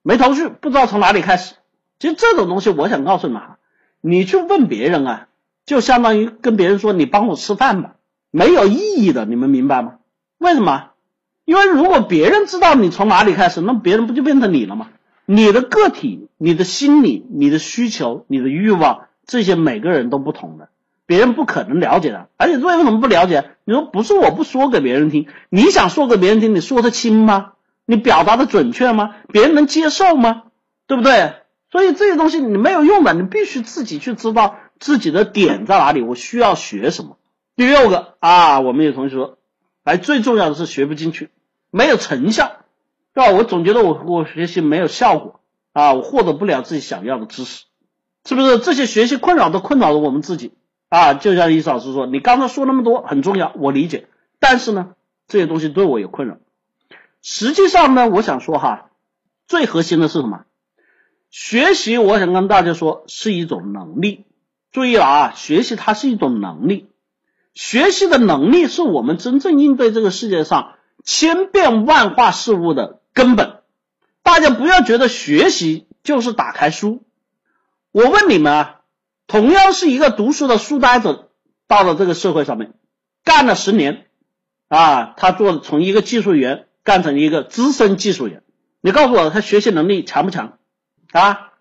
没头绪，不知道从哪里开始。其实这种东西，我想告诉你们，你去问别人啊，就相当于跟别人说你帮我吃饭吧，没有意义的，你们明白吗？为什么？因为如果别人知道你从哪里开始，那别人不就变成你了吗？你的个体、你的心理、你的需求、你的欲望，这些每个人都不同的，别人不可能了解的。而且为什么不了解？你说不是我不说给别人听，你想说给别人听，你说得清吗？你表达的准确吗？别人能接受吗？对不对？所以这些东西你没有用的，你必须自己去知道自己的点在哪里，我需要学什么。第六个啊，我们有同学说，哎最重要的是学不进去，没有成效，对吧？我总觉得我我学习没有效果啊，我获得不了自己想要的知识，是不是？这些学习困扰都困扰着我们自己啊。就像易老师说，你刚才说那么多很重要，我理解，但是呢，这些东西对我有困扰。实际上呢，我想说哈，最核心的是什么？学习，我想跟大家说是一种能力。注意了啊，学习它是一种能力。学习的能力是我们真正应对这个世界上千变万化事物的根本。大家不要觉得学习就是打开书。我问你们啊，同样是一个读书的书呆子，到了这个社会上面干了十年啊，他做从一个技术员干成一个资深技术员，你告诉我他学习能力强不强？啊，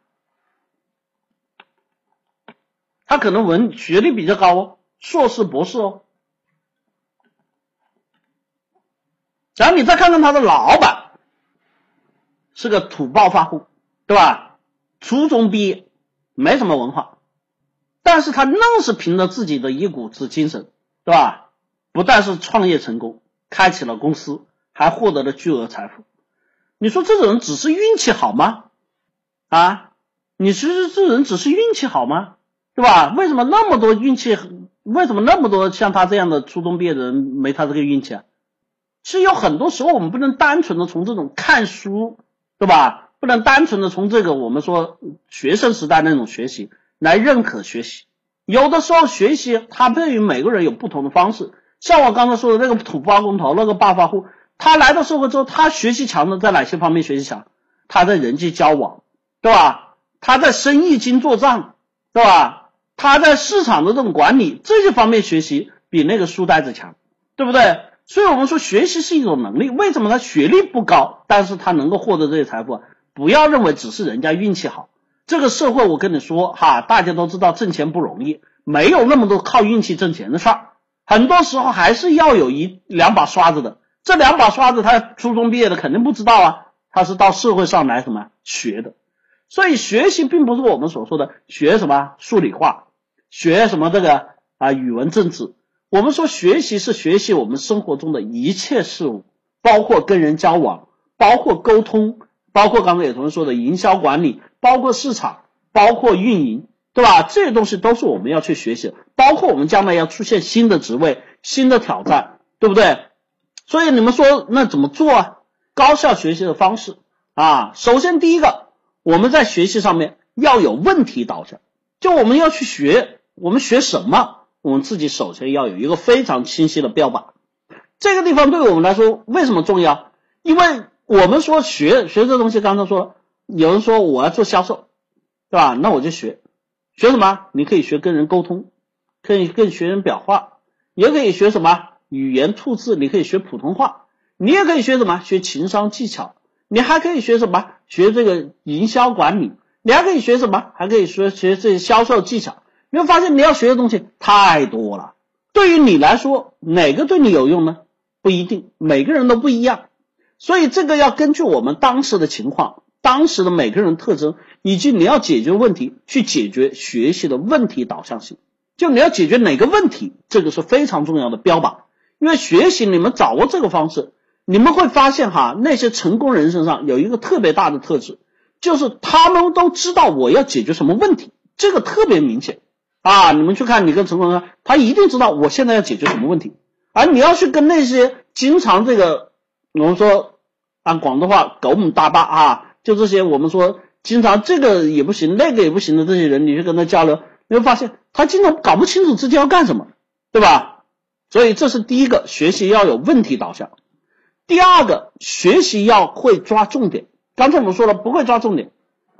他可能文学历比较高哦，硕士、博士哦。然后你再看看他的老板，是个土暴发户，对吧？初中毕业，没什么文化，但是他愣是凭着自己的一股子精神，对吧？不但是创业成功，开启了公司，还获得了巨额财富。你说这种人只是运气好吗？啊，你其实这人只是运气好吗？对吧？为什么那么多运气？为什么那么多像他这样的初中毕业的人没他这个运气啊？其实有很多时候我们不能单纯的从这种看书，对吧？不能单纯的从这个我们说学生时代那种学习来认可学习。有的时候学习它对于每个人有不同的方式。像我刚才说的那个土包工头，那个暴发户，他来到社会之后，他学习强的在哪些方面学习强？他在人际交往。对吧？他在生意经做账，对吧？他在市场的这种管理这些方面学习比那个书呆子强，对不对？所以我们说学习是一种能力。为什么他学历不高，但是他能够获得这些财富？不要认为只是人家运气好。这个社会我跟你说哈，大家都知道挣钱不容易，没有那么多靠运气挣钱的事儿。很多时候还是要有一两把刷子的。这两把刷子，他初中毕业的肯定不知道啊，他是到社会上来什么学的。所以学习并不是我们所说的学什么数理化，学什么这个啊语文政治。我们说学习是学习我们生活中的一切事物，包括跟人交往，包括沟通，包括刚才有同学说的营销管理，包括市场，包括运营，对吧？这些东西都是我们要去学习的，包括我们将来要出现新的职位、新的挑战，对不对？所以你们说那怎么做啊？高效学习的方式啊，首先第一个。我们在学习上面要有问题导向，就我们要去学，我们学什么，我们自己首先要有一个非常清晰的标靶。这个地方对我们来说为什么重要？因为我们说学学这东西，刚才说有人说我要做销售，对吧？那我就学学什么？你可以学跟人沟通，可以跟学人表话，也可以学什么语言吐字，你可以学普通话，你也可以学什么学情商技巧。你还可以学什么？学这个营销管理，你还可以学什么？还可以学学这些销售技巧。你会发现你要学的东西太多了。对于你来说，哪个对你有用呢？不一定，每个人都不一样。所以这个要根据我们当时的情况、当时的每个人特征，以及你要解决问题去解决学习的问题导向性。就你要解决哪个问题，这个是非常重要的标靶。因为学习，你们掌握这个方式。你们会发现哈，那些成功人身上有一个特别大的特质，就是他们都知道我要解决什么问题，这个特别明显啊！你们去看你跟成功人，他一定知道我现在要解决什么问题，而你要去跟那些经常这个我们说按广东话狗母大巴啊，就这些我们说经常这个也不行那个也不行的这些人，你去跟他交流，你会发现他经常搞不清楚自己要干什么，对吧？所以这是第一个，学习要有问题导向。第二个，学习要会抓重点。刚才我们说了，不会抓重点，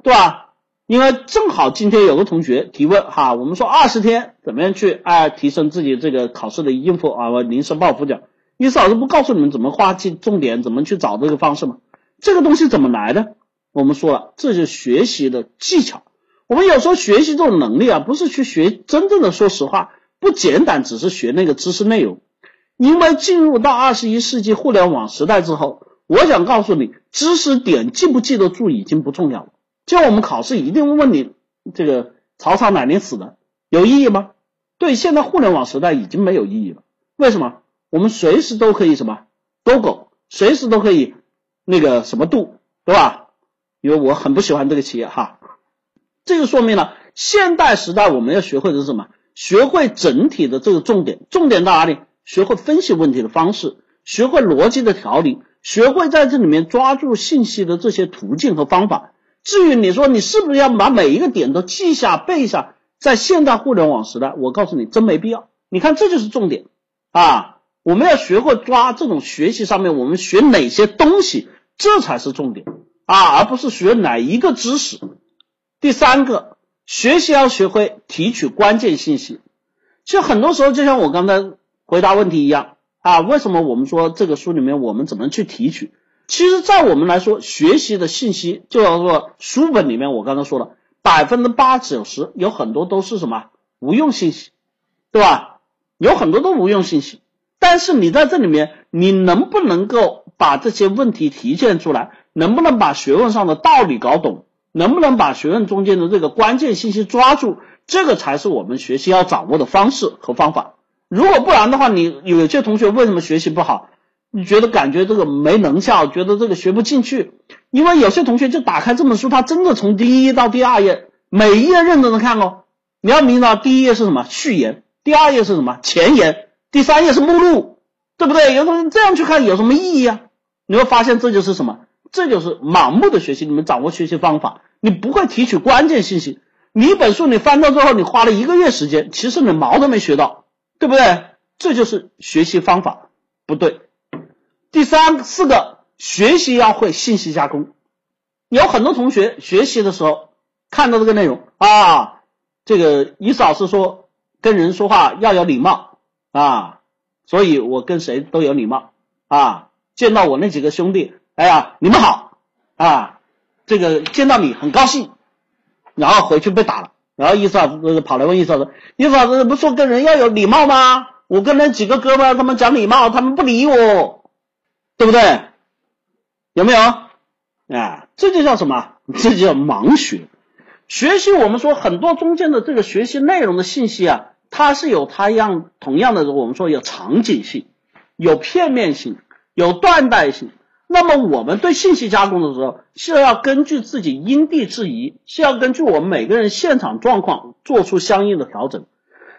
对吧？因为正好今天有个同学提问哈，我们说二十天怎么样去啊提升自己这个考试的应付啊，临时抱佛脚。意思老师不告诉你们怎么划进重点，怎么去找这个方式吗？这个东西怎么来的？我们说了，这是学习的技巧。我们有时候学习这种能力啊，不是去学真正的，说实话，不简单，只是学那个知识内容。因为进入到二十一世纪互联网时代之后，我想告诉你，知识点记不记得住已经不重要了。就我们考试一定问你，这个曹操哪年死的，有意义吗？对，现在互联网时代已经没有意义了。为什么？我们随时都可以什么勾狗，随时都可以那个什么度，对吧？因为我很不喜欢这个企业哈。这就说明了，现代时代我们要学会的是什么？学会整体的这个重点，重点在哪里？学会分析问题的方式，学会逻辑的条理，学会在这里面抓住信息的这些途径和方法。至于你说你是不是要把每一个点都记下背下，在现代互联网时代，我告诉你，真没必要。你看，这就是重点啊！我们要学会抓这种学习上面，我们学哪些东西，这才是重点啊，而不是学哪一个知识。第三个，学习要学会提取关键信息。其实很多时候，就像我刚才回答问题一样啊，为什么我们说这个书里面我们怎么去提取？其实，在我们来说，学习的信息就叫做书本里面，我刚才说了，百分之八九十有很多都是什么无用信息，对吧？有很多都无用信息。但是你在这里面，你能不能够把这些问题体现出来？能不能把学问上的道理搞懂？能不能把学问中间的这个关键信息抓住？这个才是我们学习要掌握的方式和方法。如果不然的话，你有些同学为什么学习不好？你觉得感觉这个没能效，觉得这个学不进去？因为有些同学就打开这本书，他真的从第一页到第二页，每一页认真的看哦。你要明白，第一页是什么序言，第二页是什么前言，第三页是目录，对不对？有同学这样去看有什么意义啊？你会发现这就是什么？这就是盲目的学习。你们掌握学习方法。你不会提取关键信息，你一本书你翻到最后，你花了一个月时间，其实你毛都没学到，对不对？这就是学习方法不对。第三四个，学习要会信息加工。有很多同学学习的时候看到这个内容啊，这个伊思老师说跟人说话要有礼貌啊，所以我跟谁都有礼貌啊。见到我那几个兄弟，哎呀，你们好啊。这个见到你很高兴，然后回去被打了，然后意思老师跑来问意思老师，意思老师不说跟人要有礼貌吗？我跟那几个哥们他们讲礼貌，他们不理我，对不对？有没有？啊，这就叫什么？这就叫盲学。学习我们说很多中间的这个学习内容的信息啊，它是有它样同样的，我们说有场景性，有片面性，有断代性。那么我们对信息加工的时候，是要根据自己因地制宜，是要根据我们每个人现场状况做出相应的调整。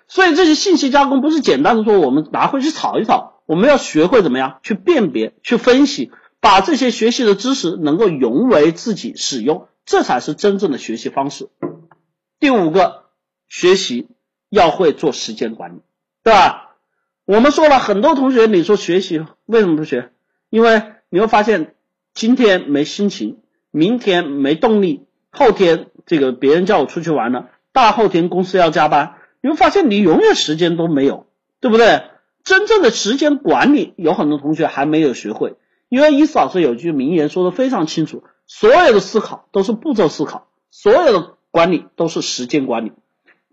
所以这些信息加工不是简单的说我们拿回去炒一炒，我们要学会怎么样去辨别、去分析，把这些学习的知识能够融为自己使用，这才是真正的学习方式。第五个，学习要会做时间管理，对吧？我们说了很多同学，你说学习为什么不学？因为你会发现，今天没心情，明天没动力，后天这个别人叫我出去玩了，大后天公司要加班，你会发现你永远时间都没有，对不对？真正的时间管理，有很多同学还没有学会。因为伊思老师有句名言说的非常清楚：所有的思考都是步骤思考，所有的管理都是时间管理。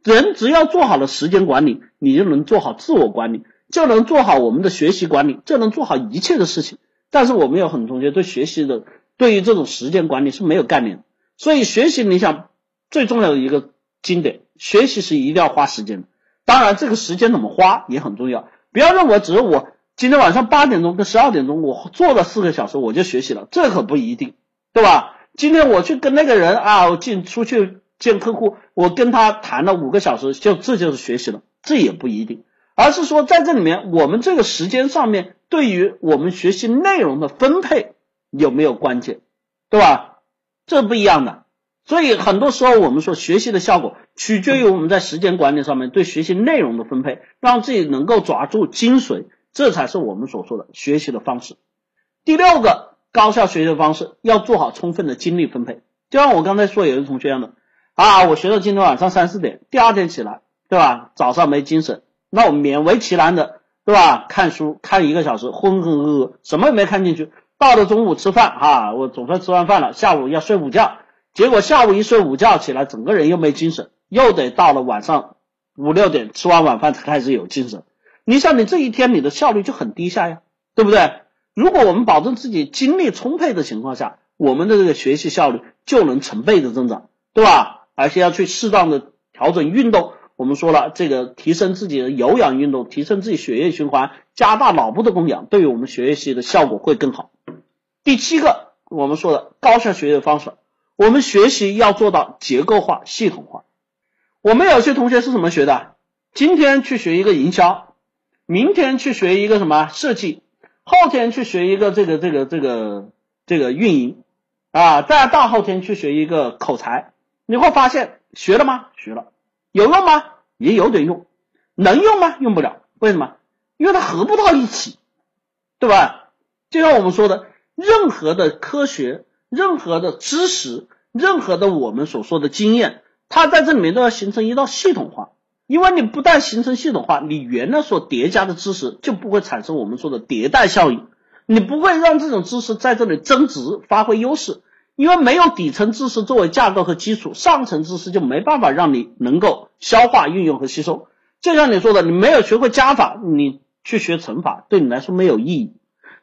人只要做好了时间管理，你就能做好自我管理，就能做好我们的学习管理，就能做好一切的事情。但是我们有很多同学对学习的，对于这种时间管理是没有概念的，所以学习你想最重要的一个经典，学习是一定要花时间的。当然这个时间怎么花也很重要，不要认为只是我今天晚上八点钟跟十二点钟我做了四个小时我就学习了，这可不一定，对吧？今天我去跟那个人啊，我进出去见客户，我跟他谈了五个小时，就这就是学习了，这也不一定。而是说，在这里面，我们这个时间上面，对于我们学习内容的分配有没有关键，对吧？这不一样的。所以很多时候，我们说学习的效果取决于我们在时间管理上面对学习内容的分配，让自己能够抓住精髓，这才是我们所说的学习的方式。第六个高效学习的方式，要做好充分的精力分配。就像我刚才说，有的同学一样的啊，我学到今天晚上三四点，第二天起来，对吧？早上没精神，那我勉为其难的，对吧？看书看一个小时，浑浑噩噩，什么也没看进去。到了中午吃饭啊，我总算吃完饭了，下午要睡午觉，结果下午一睡午觉起来，整个人又没精神，又得到了晚上五六点吃完晚饭才开始有精神。你想，你这一天你的效率就很低下呀，对不对？如果我们保证自己精力充沛的情况下，我们的这个学习效率就能成倍的增长，对吧？而且要去适当的调整运动。我们说了，这个提升自己的有氧运动，提升自己血液循环，加大脑部的供氧，对于我们学习的效果会更好。第七个，我们说的高效学习的方式，我们学习要做到结构化、系统化。我们有些同学是怎么学的？今天去学一个营销，明天去学一个什么设计，后天去学一个这个这个这个这个运营啊，再大后天去学一个口才。你会发现，学了吗？学了。有用吗？也有点用，能用吗？用不了，为什么？因为它合不到一起，对吧？就像我们说的，任何的科学、任何的知识、任何的我们所说的经验，它在这里面都要形成一道系统化。因为你不但形成系统化，你原来所叠加的知识就不会产生我们说的迭代效应，你不会让这种知识在这里增值、发挥优势。因为没有底层知识作为架构和基础，上层知识就没办法让你能够消化、运用和吸收。就像你说的，你没有学会加法，你去学乘法对你来说没有意义。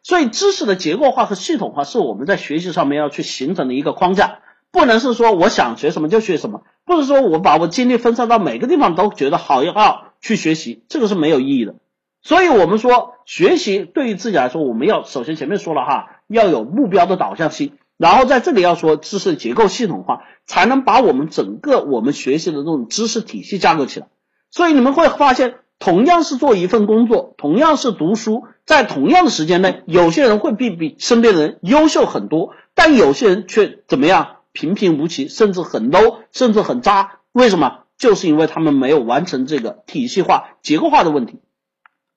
所以，知识的结构化和系统化是我们在学习上面要去形成的一个框架，不能是说我想学什么就学什么，不是说我把我精力分散到每个地方都觉得好要去学习，这个是没有意义的。所以我们说，学习对于自己来说，我们要首先前面说了哈，要有目标的导向性。然后在这里要说知识结构系统化，才能把我们整个我们学习的这种知识体系架构起来。所以你们会发现，同样是做一份工作，同样是读书，在同样的时间内，有些人会比比身边的人优秀很多，但有些人却怎么样平平无奇，甚至很 low，甚至很渣。为什么？就是因为他们没有完成这个体系化、结构化的问题。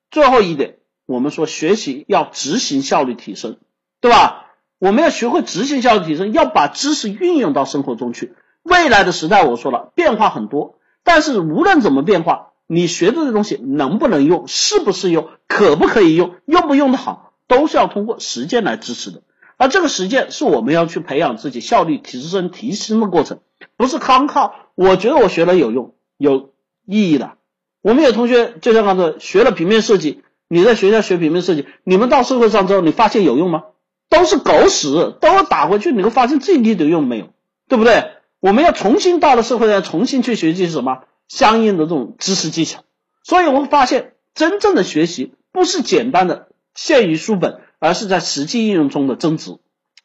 最后一点，我们说学习要执行效率提升，对吧？我们要学会执行效率提升，要把知识运用到生活中去。未来的时代，我说了，变化很多，但是无论怎么变化，你学的这东西能不能用，适不适用，可不可以用，用不用的好，都是要通过实践来支持的。而这个实践是我们要去培养自己效率提升提升的过程，不是光靠我觉得我学了有用有意义的。我们有同学就像刚才学了平面设计，你在学校学平面设计，你们到社会上之后，你发现有用吗？都是狗屎，都打回去，你会发现这一点用没有，对不对？我们要重新到了社会上，重新去学习什么相应的这种知识技巧。所以我们发现，真正的学习不是简单的限于书本，而是在实际应用中的增值。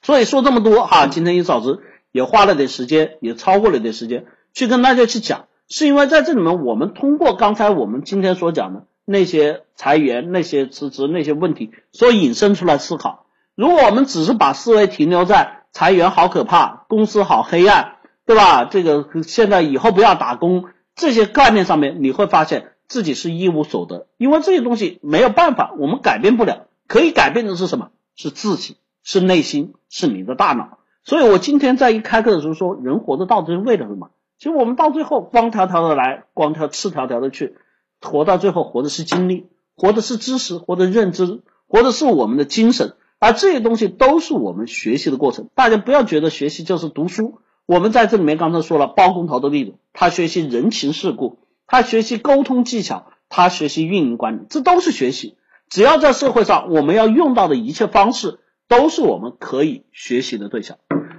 所以说这么多哈，今天一早子也花了点时间，也超过了点时间去跟大家去讲，是因为在这里面，我们通过刚才我们今天所讲的那些裁员、那些辞职、那些问题，所引申出来思考。如果我们只是把思维停留在裁员好可怕，公司好黑暗，对吧？这个现在以后不要打工这些概念上面，你会发现自己是一无所得，因为这些东西没有办法，我们改变不了。可以改变的是什么？是自己，是内心，是你的大脑。所以我今天在一开课的时候说，人活着到底是为了什么？其实我们到最后光条条的来，光条赤条条的去，活到最后活的是经历，活的是知识，活的认知，活的是我们的精神。而这些东西都是我们学习的过程，大家不要觉得学习就是读书。我们在这里面刚才说了包工头的例子，他学习人情世故，他学习沟通技巧，他学习运营管理，这都是学习。只要在社会上，我们要用到的一切方式，都是我们可以学习的对象。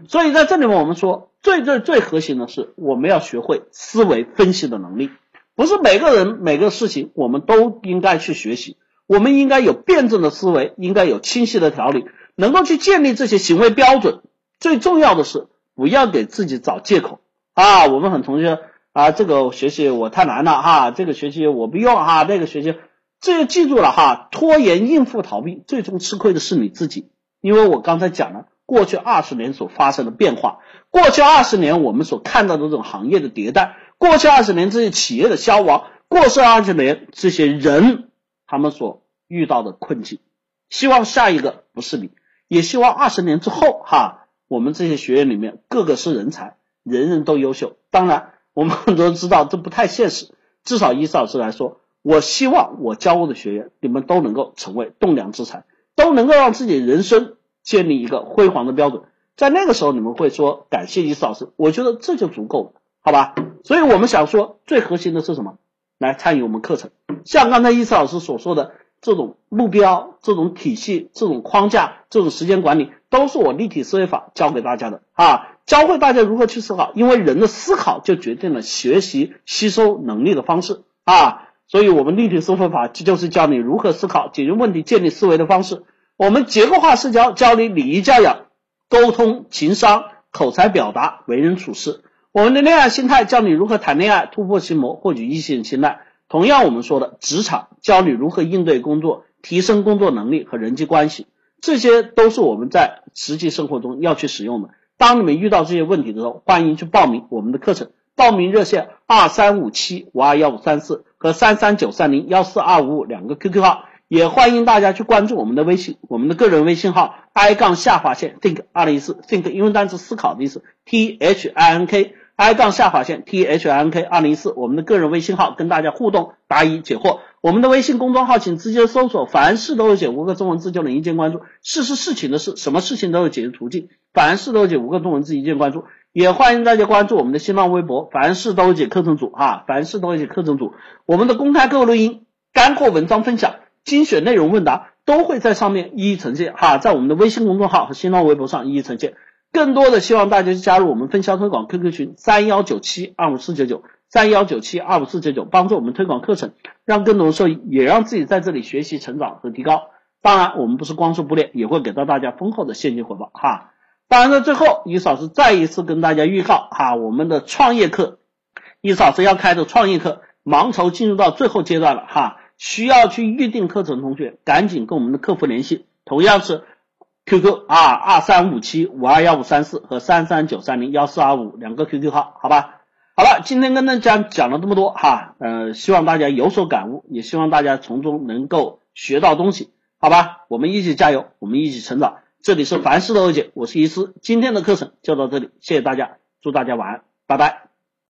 所以在这里面，我们说最最最核心的是，我们要学会思维分析的能力，不是每个人每个事情我们都应该去学习。我们应该有辩证的思维，应该有清晰的条理，能够去建立这些行为标准。最重要的是，不要给自己找借口啊！我们很同学啊，这个学习我太难了哈，这个学习我不用哈，那个学习，这就记住了哈，拖延、应付、逃避，最终吃亏的是你自己。因为我刚才讲了，过去二十年所发生的变化，过去二十年我们所看到的这种行业的迭代，过去二十年这些企业的消亡，过去二十年这些人他们所。遇到的困境，希望下一个不是你，也希望二十年之后哈，我们这些学员里面个个是人才，人人都优秀。当然，我们很多人知道这不太现实，至少以老师来说，我希望我教过的学员，你们都能够成为栋梁之才，都能够让自己人生建立一个辉煌的标准。在那个时候，你们会说感谢伊思老师，我觉得这就足够了，好吧？所以我们想说，最核心的是什么？来参与我们课程，像刚才易思老师所说的这种目标、这种体系、这种框架、这种时间管理，都是我立体思维法教给大家的啊，教会大家如何去思考，因为人的思考就决定了学习吸收能力的方式啊，所以我们立体思维法就是教你如何思考、解决问题、建立思维的方式。我们结构化社交教你礼仪教养。沟通、情商、口才表达、为人处事，我们的恋爱心态教你如何谈恋爱、突破心魔、获取异性青睐。同样，我们说的职场教你如何应对工作、提升工作能力和人际关系，这些都是我们在实际生活中要去使用的。当你们遇到这些问题的时候，欢迎去报名我们的课程。报名热线二三五七五二幺五三四和三三九三零幺四二五五两个 QQ 号。也欢迎大家去关注我们的微信，我们的个人微信号 i 杠下划线 think 二零一四 think 英文单词思考的意思 t h i n k i 杠下划线 t h i n k 二零一四我们的个人微信号跟大家互动答疑解惑。我们的微信公众号请直接搜索凡事都有解五个中文字就能一键关注。事是事情的事，什么事情都有解决途径。凡事都有解五个中文字一键关注。也欢迎大家关注我们的新浪微博凡事都有解课程组哈，凡事都有解课程组。我们的公开课录音、干货文章分享。精选内容问答都会在上面一一呈现哈，在我们的微信公众号和新浪微博上一一呈现。更多的希望大家加入我们分销推广 QQ 群三幺九七二五四九九三幺九七二五四九九，帮助我们推广课程，让更多人受益，也让自己在这里学习成长和提高。当然，我们不是光说不练，也会给到大家丰厚的现金回报哈。当然，在最后，伊老师再一次跟大家预告哈，我们的创业课，伊老师要开的创业课，盲筹进入到最后阶段了哈。需要去预定课程的同学，赶紧跟我们的客服联系，同样是 QQ 啊二三五七五二幺五三四和三三九三零幺四二五两个 QQ 号，好吧？好了，今天跟大家讲了这么多哈，呃，希望大家有所感悟，也希望大家从中能够学到东西，好吧？我们一起加油，我们一起成长。这里是凡事的欧姐，我是医师，今天的课程就到这里，谢谢大家，祝大家晚安，拜拜。